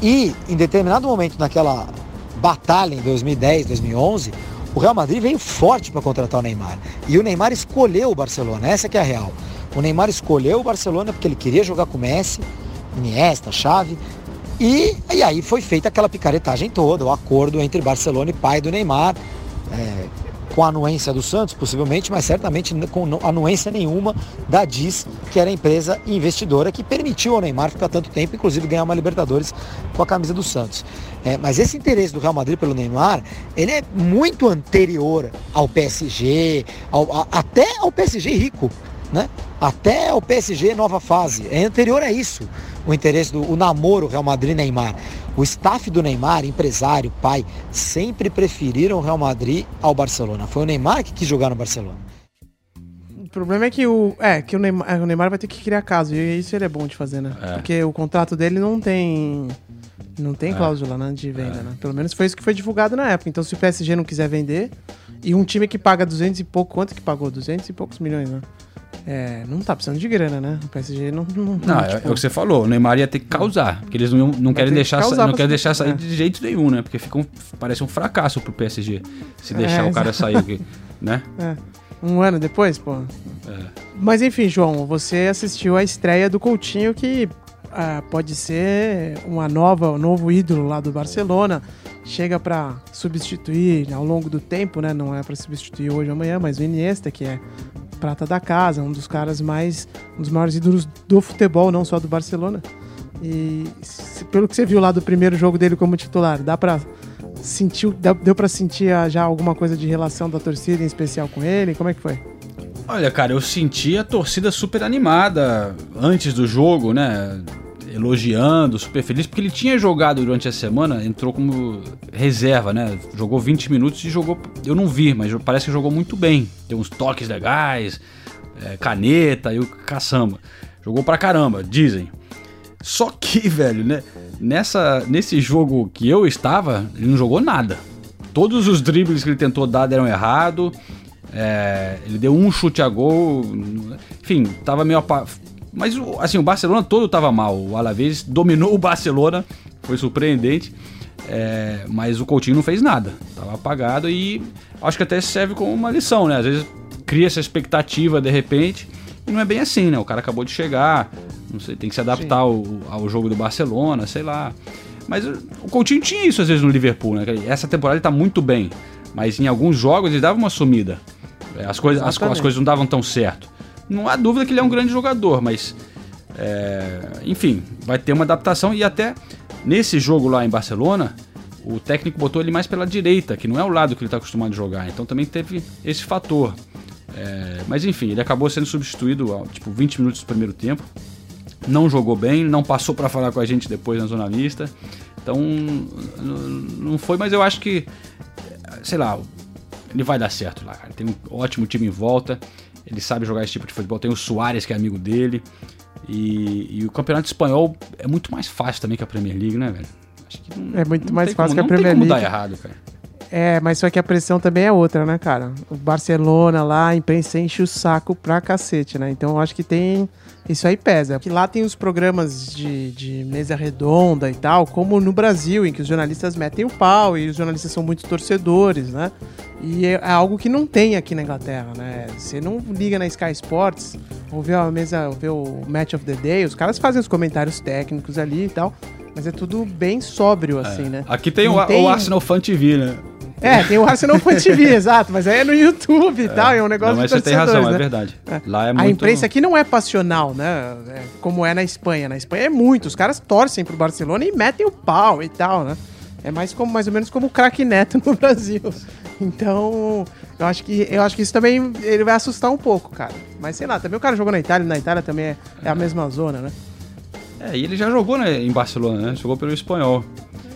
e, em determinado momento, naquela batalha em 2010, 2011, o Real Madrid veio forte para contratar o Neymar. E o Neymar escolheu o Barcelona, essa que é a real. O Neymar escolheu o Barcelona porque ele queria jogar com o Messi, Iniesta, Xavi. E, e aí foi feita aquela picaretagem toda, o acordo entre Barcelona e pai do Neymar. É, com a anuência do Santos, possivelmente, mas certamente com anuência nenhuma da DIS, que era a empresa investidora que permitiu ao Neymar ficar tanto tempo, inclusive ganhar uma Libertadores com a camisa do Santos. É, mas esse interesse do Real Madrid pelo Neymar, ele é muito anterior ao PSG, ao, a, até ao PSG rico, né? Até ao PSG nova fase. É anterior a isso o interesse do o namoro Real Madrid-Neymar. O staff do Neymar, empresário, pai, sempre preferiram o Real Madrid ao Barcelona. Foi o Neymar que quis jogar no Barcelona. O problema é que o, é, que o, Neymar, é, o Neymar vai ter que criar caso, e isso ele é bom de fazer, né? É. Porque o contrato dele não tem não tem é. cláusula né, de venda, é. né? Pelo menos foi isso que foi divulgado na época. Então, se o PSG não quiser vender, e um time que paga 200 e pouco, quanto que pagou? 200 e poucos milhões, né? É, não tá precisando de grana, né? O PSG não. Não, não é, tipo... é, o que você falou, o Neymar ia ter que causar. Porque eles não, não querem deixar, não querem deixar sair é. de jeito nenhum, né? Porque fica um, parece um fracasso pro PSG se é, deixar o cara sair aqui, né? É. Um ano depois, pô. Mas enfim, João, você assistiu a estreia do Coutinho, que ah, pode ser uma nova, um novo ídolo lá do Barcelona. Chega para substituir ao longo do tempo, né? Não é para substituir hoje ou amanhã, mas o Iniesta, que é prata da casa, um dos caras mais. um dos maiores ídolos do futebol, não só do Barcelona. E se, pelo que você viu lá do primeiro jogo dele como titular, dá pra sentir. Deu pra sentir já alguma coisa de relação da torcida, em especial com ele? Como é que foi? Olha, cara, eu senti a torcida super animada antes do jogo, né? Elogiando, super feliz, porque ele tinha jogado durante a semana, entrou como reserva, né? Jogou 20 minutos e jogou. Eu não vi, mas parece que jogou muito bem. Tem uns toques legais, é, caneta e o caçamba. Jogou pra caramba, dizem. Só que, velho, né? Nessa, nesse jogo que eu estava, ele não jogou nada. Todos os dribles que ele tentou dar deram errado. É, ele deu um chute a gol. Enfim, tava meio mas assim, o Barcelona todo estava mal. O Alavés dominou o Barcelona, foi surpreendente. É, mas o Coutinho não fez nada, estava apagado e acho que até serve como uma lição, né? Às vezes cria essa expectativa de repente e não é bem assim, né? O cara acabou de chegar, Não sei, tem que se adaptar ao, ao jogo do Barcelona, sei lá. Mas o Coutinho tinha isso às vezes no Liverpool, né? Essa temporada ele tá muito bem, mas em alguns jogos ele dava uma sumida. É, As coisas, as, as coisas não davam tão certo. Não há dúvida que ele é um grande jogador, mas é, enfim, vai ter uma adaptação e até nesse jogo lá em Barcelona, o técnico botou ele mais pela direita, que não é o lado que ele está acostumado a jogar. Então também teve esse fator. É, mas enfim, ele acabou sendo substituído tipo 20 minutos do primeiro tempo. Não jogou bem, não passou para falar com a gente depois na zona mista. Então não foi, mas eu acho que sei lá, ele vai dar certo lá, cara. Tem um ótimo time em volta. Ele sabe jogar esse tipo de futebol. Tem o Soares, que é amigo dele. E, e o campeonato espanhol é muito mais fácil também que a Premier League, né, velho? Acho que não- É muito mais fácil como- que a Premier Não tem como League. dar errado, cara. É, mas só que a pressão também é outra, né, cara? O Barcelona lá, a imprensa enche o saco pra cacete, né? Então eu acho que tem. Isso aí pesa. Que lá tem os programas de, de mesa redonda e tal, como no Brasil, em que os jornalistas metem o pau e os jornalistas são muito torcedores, né? E é é algo que não tem aqui na Inglaterra, né? Você não liga na Sky Sports ou vê a mesa, vê o Match of the Day, os caras fazem os comentários técnicos ali e tal. Mas é tudo bem sóbrio, assim, né? Aqui tem, o, o Arsenal Fan TV, né? É, tem o Arsenal Fan TV, exato, mas aí é no YouTube e tal, é um negócio Não, mas de você tem razão, é né? verdade. Lá é A muito... imprensa aqui não é passional, né? É como é na Espanha. Na Espanha é muito, os caras torcem pro Barcelona e metem o pau e tal, né? É mais, como, mais ou menos como o craque Neto no Brasil. Então, eu acho, que, eu acho que isso também ele vai assustar um pouco, cara. Mas sei lá, também o cara jogou na Itália, na Itália também é, é a mesma zona, né? É, e ele já jogou né, em Barcelona, né? Jogou pelo espanhol.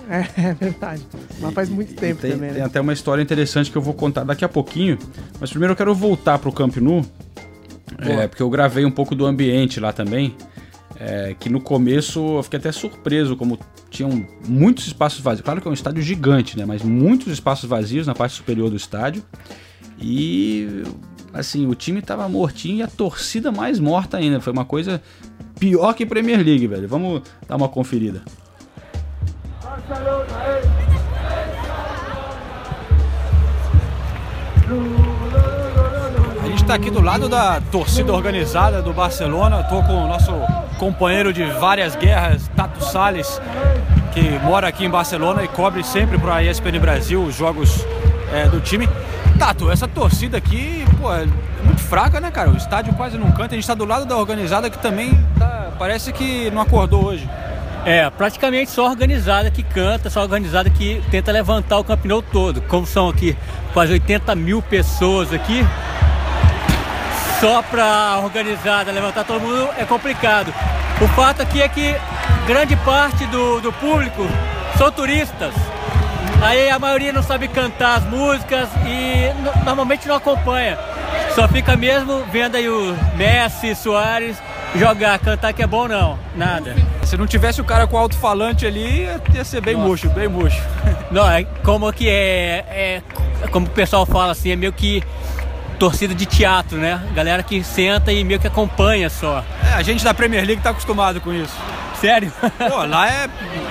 É, é verdade. Mas faz muito tempo tem, também, tem né? até uma história interessante que eu vou contar daqui a pouquinho. Mas primeiro eu quero voltar pro Camp. Boa. É, porque eu gravei um pouco do ambiente lá também. é, que no começo eu fiquei até surpreso como tinham muitos espaços vazios. Claro que é um estádio gigante, né? Mas muitos espaços vazios na parte superior do estádio. E assim, o time tava mortinho e a torcida mais morta ainda. Foi uma coisa pior que Premier League, velho. Vamos dar uma conferida. A gente está aqui do lado da torcida organizada do Barcelona. Estou com o nosso companheiro de várias guerras, Tato Salles, que mora aqui em Barcelona e cobre sempre para a ESPN Brasil os jogos é, do time. Tato, essa torcida aqui, pô, é muito fraca, né, cara? O estádio quase não canta. A gente está do lado da organizada que também tá- parece que não acordou hoje. É, praticamente só organizada que canta, só organizada que tenta levantar o campeonato todo. Como são aqui quase 80 mil pessoas aqui, só pra organizada levantar todo mundo é complicado. O fato aqui é que grande parte do, do público são turistas. Aí a maioria não sabe cantar as músicas e no- normalmente não acompanha. Só fica mesmo vendo aí o Messi, Soares jogar, cantar que é bom não, nada. Se não tivesse o cara com alto-falante ali, ia- ser bem murcho, bem murcho. Não, é como que é, é. Como o pessoal fala assim, é meio que torcida de teatro, né? Galera que senta e meio que acompanha só. É, a gente da Premier League tá acostumado com isso. Sério? Pô, lá é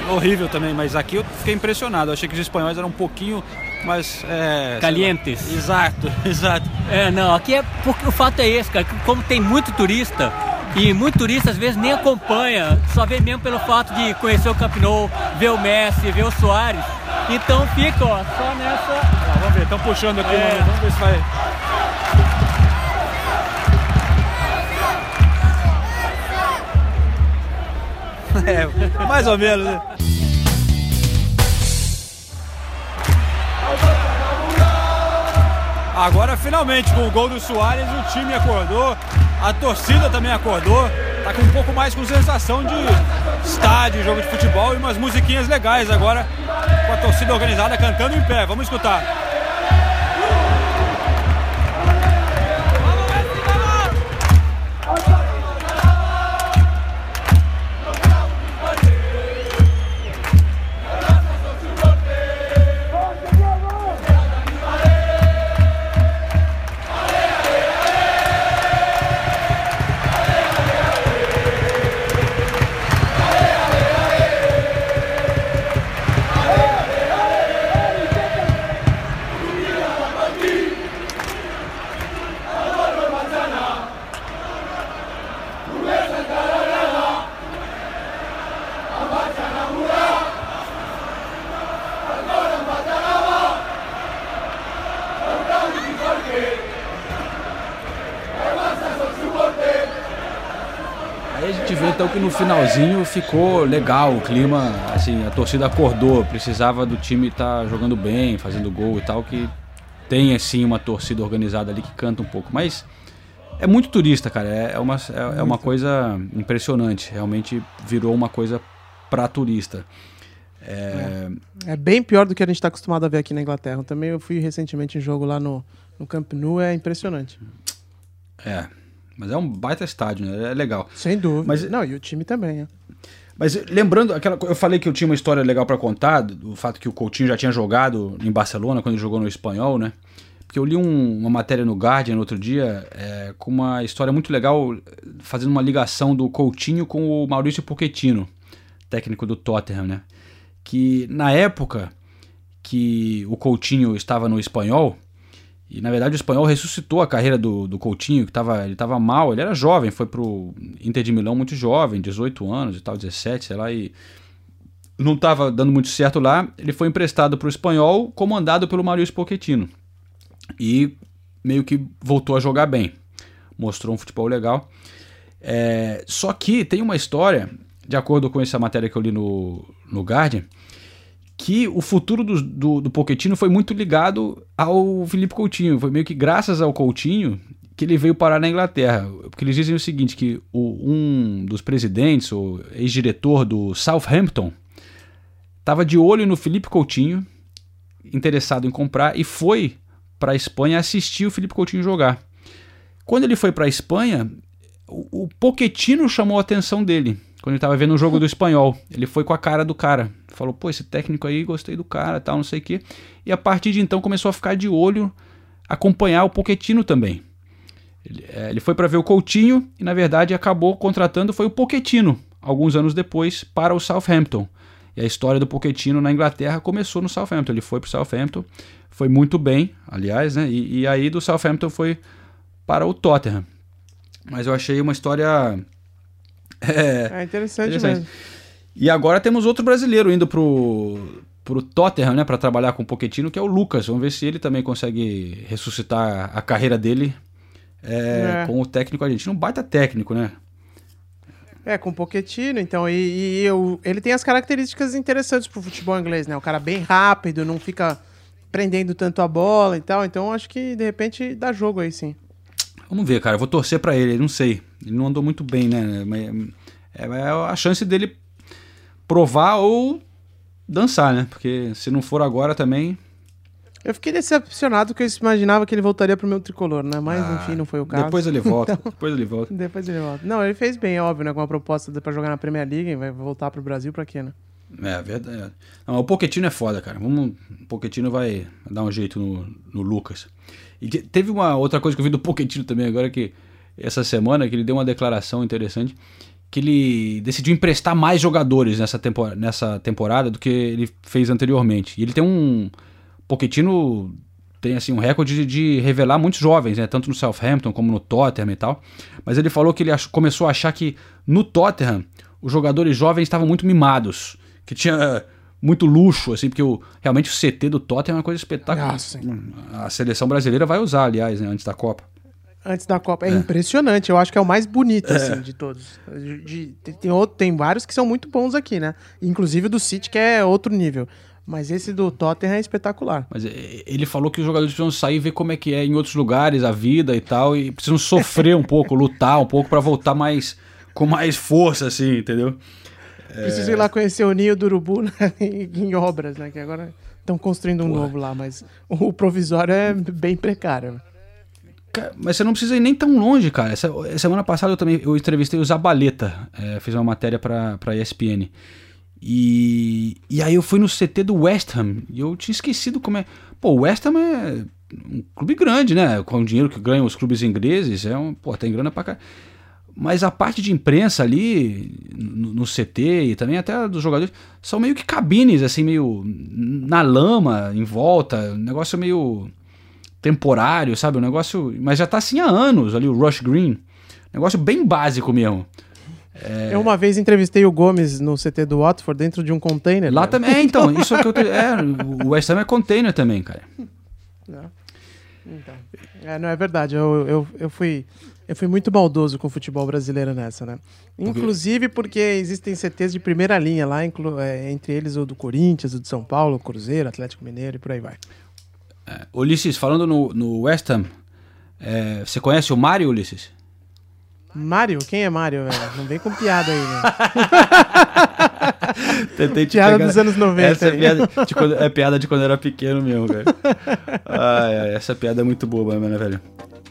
horrível também, mas aqui eu fiquei impressionado. Eu achei que os espanhóis eram um pouquinho mais. É, Calientes. Exato, exato. É, não, aqui é porque o fato é esse, cara, como tem muito turista e muito turista às vezes nem acompanha, só vê mesmo pelo fato de conhecer o Camp Nou, ver o Messi, ver o Soares. Então fica, ó, só nessa. Ah, vamos ver, estão puxando aqui, É. vamos ver se vai. É, mais ou menos, né? Agora, finalmente, com o gol do Soares, o time acordou, a torcida também acordou. Tá com um pouco mais com sensação de estádio, jogo de futebol e umas musiquinhas legais agora, com a torcida organizada cantando em pé. Vamos escutar. Que no finalzinho ficou legal o clima, assim, a torcida acordou, precisava do time estar tá jogando bem, fazendo gol e tal, que tem assim uma torcida organizada ali que canta um pouco, mas é muito turista, cara, é, é uma, é, é uma coisa impressionante, realmente virou uma coisa para turista. É... é... bem pior do que a gente está acostumado a ver aqui na Inglaterra. Também eu fui recentemente em jogo lá no, no Camp Nou, é impressionante. É, mas é um baita estádio, né? É legal. Sem dúvida. Mas, Não, e o time também, é. Mas lembrando, aquela, eu falei que eu tinha uma história legal para contar, do fato que o Coutinho já tinha jogado em Barcelona, quando ele jogou no Espanhol, né? Porque eu li um, uma matéria no Guardian no outro dia é, com uma história muito legal, fazendo uma ligação do Coutinho com o Maurício Pochettino, técnico do Tottenham, né? Que na época que o Coutinho estava no Espanhol, e na verdade o espanhol ressuscitou a carreira do, do Coutinho, que tava, ele estava mal, ele era jovem, foi pro Inter de Milão muito jovem, 18 anos e tal, 17, sei lá, e não estava dando muito certo lá. Ele foi emprestado para o espanhol, comandado pelo Maurício Pochettino. E meio que voltou a jogar bem. Mostrou um futebol legal. É, só que tem uma história, de acordo com essa matéria que eu li no, no Guardian, que o futuro do, do, do foi muito ligado ao Felipe Coutinho. Foi meio que graças ao Coutinho que ele veio parar na Inglaterra. Porque eles dizem o seguinte, que o, um dos presidentes, o ex-diretor do Southampton, estava de olho no Felipe Coutinho, interessado em comprar, e foi para a Espanha assistir o Felipe Coutinho jogar. Quando ele foi para a Espanha, o, o Pochettino chamou a atenção dele quando ele tava vendo um jogo do espanhol. Ele foi com a cara do cara. Falou, pô, esse técnico aí, gostei do cara, tal, não sei o quê. E a partir de então começou a ficar de olho, acompanhar o Poquetino também. Ele, é, ele foi para ver o Coutinho e, na verdade, acabou contratando foi o Poquetino, alguns anos depois, para o Southampton. E a história do Poquetino na Inglaterra começou no Southampton. Ele foi para o Southampton, foi muito bem, aliás, né? E, e aí do Southampton foi para o Tottenham. Mas eu achei uma história é, é interessante, interessante, mesmo. E agora temos outro brasileiro indo pro, pro Tottenham, né, para trabalhar com o Pochettino, que é o Lucas. Vamos ver se ele também consegue ressuscitar a carreira dele é, é. com o técnico argentino. Um baita técnico, né? É, com o Pochettino, então, e, e eu, ele tem as características interessantes pro futebol inglês, né? O cara bem rápido, não fica prendendo tanto a bola e tal, então acho que de repente dá jogo aí sim. Vamos ver, cara. Eu vou torcer para ele. Não sei. Ele não andou muito bem, né? É, é a chance dele provar ou dançar, né? Porque se não for agora também. Eu fiquei decepcionado porque eu imaginava que ele voltaria pro meu tricolor, né? Mas ah, enfim, não foi o caso. Depois ele volta. então, depois ele volta. Depois ele volta. Não, ele fez bem, óbvio, né? Com uma proposta para jogar na Premier League, vai voltar pro Brasil pra quê, né? É, verdade. Não, o Poquetino é foda, cara. Vamos, o Poquetino vai dar um jeito no, no Lucas. E teve uma outra coisa que eu vi do Pochettino também agora, que essa semana, que ele deu uma declaração interessante, que ele decidiu emprestar mais jogadores nessa, temporada, nessa temporada do que ele fez anteriormente. E ele tem um... Pochettino tem assim um recorde de, de, revelar muitos jovens, né? tanto no Southampton como no Tottenham e tal. Mas ele falou que ele ach, começou a achar que no Tottenham os jogadores jovens estavam muito mimados, que tinha muito luxo, assim, porque o, realmente o CT do Tottenham é uma coisa espetacular. Ah, a seleção brasileira vai usar, aliás, né, antes da Copa. Antes da Copa. É, é, impressionante, eu acho que é o mais bonito, assim, é. de todos. De, de, tem, outro, tem vários que são muito bons aqui, né? Inclusive do City, que é outro nível. Mas esse do Tottenham é espetacular. Mas é, ele falou que os jogadores precisam sair e ver como é que é em outros lugares a vida e tal, e precisam sofrer um pouco, lutar um pouco para voltar mais com mais força, assim, entendeu? Preciso ir lá conhecer o ninho do urubu né, em obras, né? Que agora estão construindo um Porra. novo lá, mas o provisório é bem precário. Mas você não precisa ir nem tão longe, cara. Essa, semana passada eu também eu entrevistei o Zabaleta, é, fiz uma matéria para a ESPN. E, e aí eu fui no CT do West Ham e eu tinha esquecido como é. Pô, o West Ham é um clube grande, né? Com o dinheiro que ganham os clubes ingleses, é um, pô, tem grana pra cá. Mas a parte de imprensa ali, no, no, CT e também até dos jogadores, são meio que cabines, assim, meio na lama, em volta, um negócio meio temporário, sabe? Um negócio. Mas já tá assim há anos ali, o Rush Green. Negócio bem básico mesmo. É... Eu uma vez entrevistei o Gomes no CT do Watford dentro de um container. Lá também, é, então, isso é que eu. Te... É, o West Ham é container também, cara. Não. Então, é, não é verdade. Eu, eu, eu fui Eu fui muito maldoso com o futebol brasileiro nessa, né? Inclusive porque existem CTs de primeira linha lá, inclu- é, entre eles o do Corinthians, o de São Paulo, o Cruzeiro, Atlético Mineiro e por aí vai. Ulisses, falando no, no West Ham, é, você conhece o Mário, Ulisses? Mário? Quem é Mário, velho? Não vem com piada aí, né? Tentei te Piada pegar- dos anos 90 Essa é piada, de quando, é piada de quando eu era pequeno mesmo, velho. Ai, ai, essa piada é muito boa, né, velho?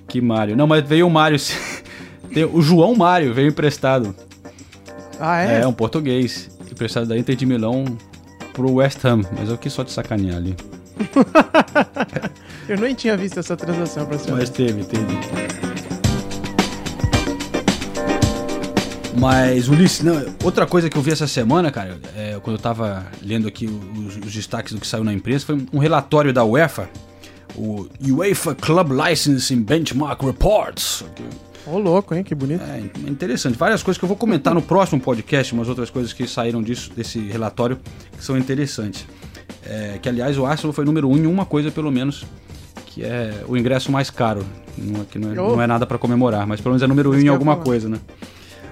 Que Mário. Não, mas veio o Mário. O João Mário veio emprestado. Ah, é? É, um português. Emprestado da Inter de Milão pro West Ham. Mas eu quis só te sacanear ali. Eu nem tinha visto essa transação, pra ser Mas teve, teve. Mas, Ulisses, não, outra coisa que eu vi essa semana, cara, é, quando eu tava lendo aqui os, os destaques do que saiu na imprensa, foi um relatório da UEFA, o UEFA Club Licensing Benchmark Reports. Ô, louco, hein? Que bonito. É interessante. Várias coisas que eu vou comentar no próximo podcast, umas outras coisas que saíram disso, desse relatório, que são interessantes. É, que, aliás, o Arsenal foi número um em uma coisa, pelo menos, que é o ingresso mais caro. Não, é- que não, é, Oh. não é nada para comemorar, mas pelo menos é número um em alguma falar. coisa, né?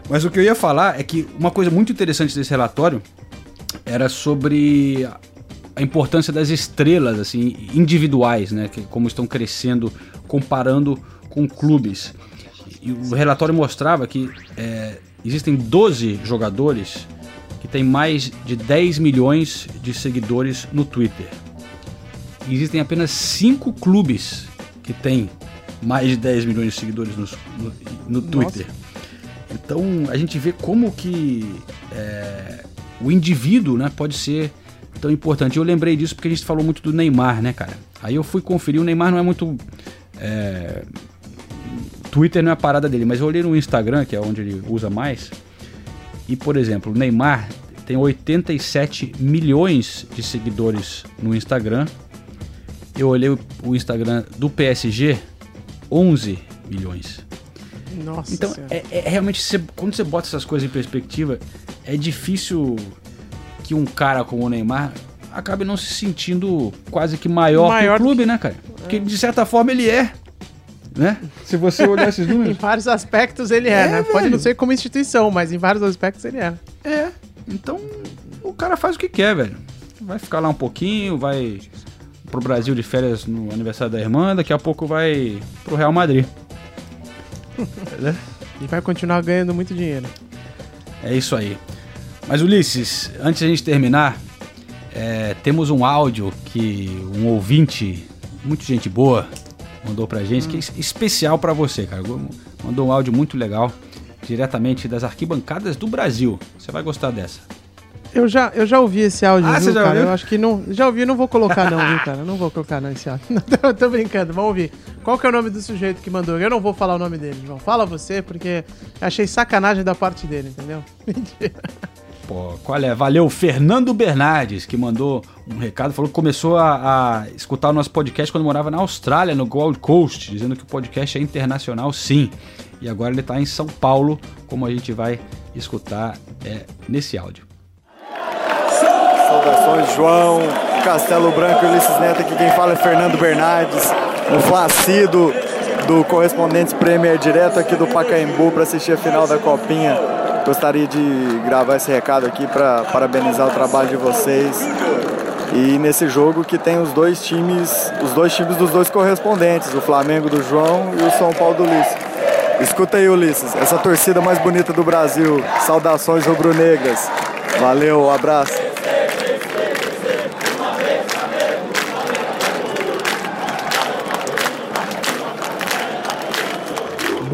Mas o que eu ia falar é que uma coisa muito interessante desse relatório era sobre a- a importância das estrelas assim individuais, né, que como estão crescendo comparando com clubes. E o relatório mostrava que é, existem 12 jogadores que têm mais de 10 milhões de seguidores no Twitter. Existem apenas 5 clubes que têm mais de 10 milhões de seguidores no, no, no Twitter. Então a gente vê como que é, o indivíduo né, pode ser tão importante. Eu lembrei disso porque a gente falou muito do Neymar, né, cara? Aí eu fui conferir, o Neymar não é muito. é, Twitter não é a parada dele, mas eu olhei no Instagram, que é onde ele usa mais. E, por exemplo, o Neymar tem 87 milhões de seguidores no Instagram. Eu olhei o- Instagram do PSG, 11 milhões. Nossa Então, é, é realmente, você- quando você bota essas coisas em perspectiva, é difícil que um cara como o Neymar acabe não se sentindo quase que maior, Maior que o clube, né, cara? Porque de certa forma ele é, né? Se você olhar esses em números. vários aspectos ele é, É, né? Pode velho. não ser como instituição, mas em vários aspectos ele é. É, então o cara faz o que quer, velho. Vai ficar lá um pouquinho, vai pro Brasil de férias no aniversário da irmã, daqui a pouco vai pro Real Madrid. Né? E vai continuar ganhando muito dinheiro. É isso aí. Mas Ulisses, antes de a gente terminar, é, temos um áudio que um ouvinte, muito gente boa, mandou pra gente, que é es- especial pra você, cara. Mandou um áudio muito legal, diretamente das arquibancadas do Brasil. Você vai gostar dessa. Eu já, eu já ouvi esse áudio, Ah, viu, já cara? ouviu? Eu acho que não. Já ouvi, não vou colocar, não, viu, cara? Não vou colocar não esse áudio. Não, tô, tô brincando, vamos ouvir. Qual que é o nome do sujeito que mandou? Eu não vou falar o nome dele, João. Fala você, porque achei sacanagem da parte dele, entendeu? Mentira. Pô, qual é? Valeu, Fernando Bernardes, que mandou um recado, falou que começou a, a escutar o nosso podcast quando morava na Austrália, no Gold Coast, dizendo que o podcast é internacional, sim. E agora ele está em São Paulo, como a gente vai escutar é, nesse áudio. Saudações, João, Castelo Branco Ulisses Neto. Aqui quem fala é Fernando Bernardes, um flacido do Correspondentes Premier, direto aqui do Pacaembu para assistir a final da Copinha. Gostaria de gravar esse recado aqui para parabenizar o trabalho de vocês. E nesse jogo que tem os dois times, os dois times dos dois correspondentes, o Flamengo do João e o São Paulo do Ulisses. Escuta aí, Ulisses, essa torcida mais bonita do Brasil. Saudações rubro-negras. Valeu, um abraço.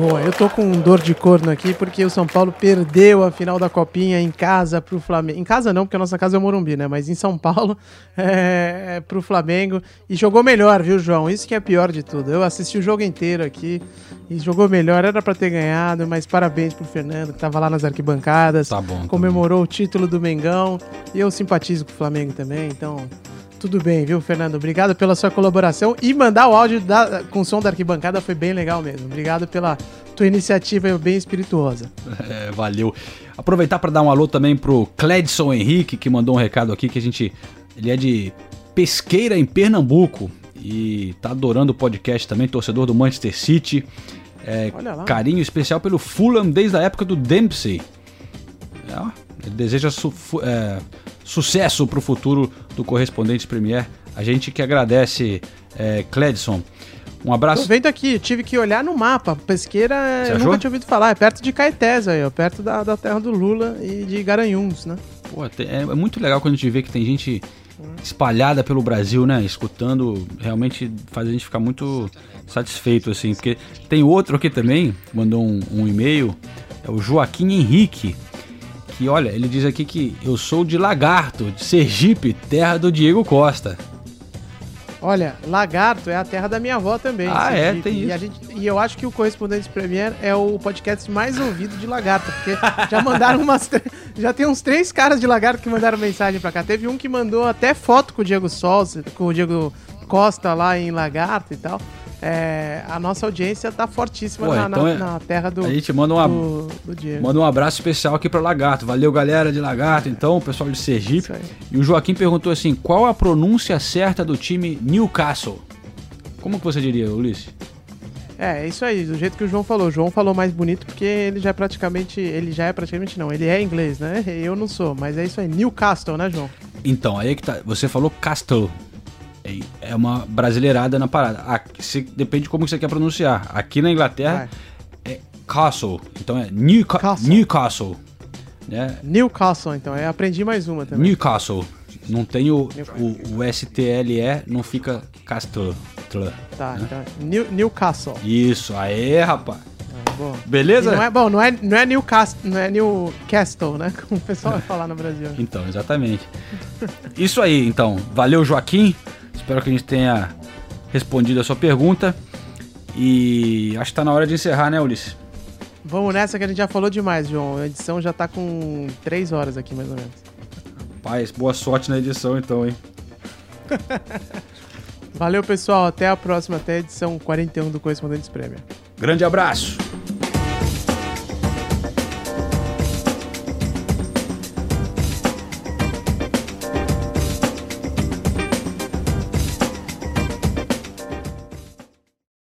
Boa, eu tô com dor de corno aqui porque o São Paulo perdeu a final da Copinha em casa pro Flamengo. Em casa não, porque a nossa casa é o Morumbi, né? Mas em São Paulo é, é, pro Flamengo. E jogou melhor, viu, João? Isso que é pior de tudo. Eu assisti o jogo inteiro aqui e jogou melhor. Era pra ter ganhado, mas parabéns pro Fernando, que tava lá nas arquibancadas. Tá bom. comemorou o título do Mengão. E eu simpatizo com o Flamengo também, então. Tudo bem, viu, Fernando? Obrigado pela sua colaboração e mandar o áudio da- com o som da arquibancada foi bem legal mesmo. Obrigado pela tua iniciativa bem espirituosa. É, valeu. Aproveitar para dar um alô também pro Cledson Henrique, que mandou um recado aqui que a gente. Ele é de Pesqueira, em Pernambuco. E tá adorando o podcast também, torcedor do Manchester City. É, carinho especial pelo Fulham desde a época do Dempsey. É, ele deseja su- é, sucesso para o futuro do Correspondentes Premier. A gente que agradece, é, Cledson. Um abraço. Vendo aqui, tive que olhar no mapa. Pesqueira, Você eu achou? nunca tinha ouvido falar. É perto de Caetés aí, ó. Perto da, da terra do Lula e de Garanhuns, né? Pô, é, é muito legal quando a gente vê que tem gente espalhada pelo Brasil, né? Escutando, realmente faz a gente ficar muito satisfeito, assim. Porque tem outro aqui também, mandou um, um e-mail, é o Joaquim Henrique. Que olha, ele diz aqui que eu sou de Lagarto, de Sergipe, terra do Diego Costa. Olha, Lagarto é a terra da minha avó também. Ah, é? Tem E, isso. gente, e eu acho que o Correspondentes Premier é o podcast mais ouvido de Lagarto, porque já mandaram umas. Já tem uns três caras de Lagarto que mandaram mensagem pra cá. Teve um que mandou até foto com o Diego Sol, com o Diego Costa lá em Lagarto e tal. É, a nossa audiência tá fortíssima Pô, na, então na- é- na terra do, a gente manda uma- do, do. Manda um abraço especial aqui para Lagarto. Valeu, galera de Lagarto, então, o pessoal de Sergipe. E o Joaquim perguntou assim: qual a pronúncia certa do time Newcastle? Como que você diria, Ulisses? É, é isso aí, do jeito que o João falou. O João falou mais bonito porque ele já é praticamente. Ele já é praticamente não, ele é inglês, né? Eu não sou, mas é isso aí. Newcastle, né, João? Então, aí que tá. Você falou Castle. É- É uma brasileirada na parada. Aqui, se- depende de como você quer pronunciar. Aqui na Inglaterra é Castle. Então é Newca Newcastle. Né? Newcastle, então. Eu aprendi mais uma também. Newcastle. Não tem o, o, o STLE, não fica Castle. Tá, né? então. é New, Newcastle. Isso, aê, rapaz. Bom. Beleza? E não é bom, não é, não é Newcastle, não é Newcastle, né? Como o pessoal vai falar no Brasil. Então, exatamente. Isso aí, então. Valeu, Joaquim. Espero que a gente tenha respondido a sua pergunta. E acho que tá na hora de encerrar, né, Ulisses? Vamos nessa que a gente já falou demais, João. A edição já tá com três horas aqui, mais ou menos. Paz, boa sorte na edição, então, hein? Valeu, pessoal. Até a próxima, até a edição 41 do Correspondentes Prêmio. Grande abraço.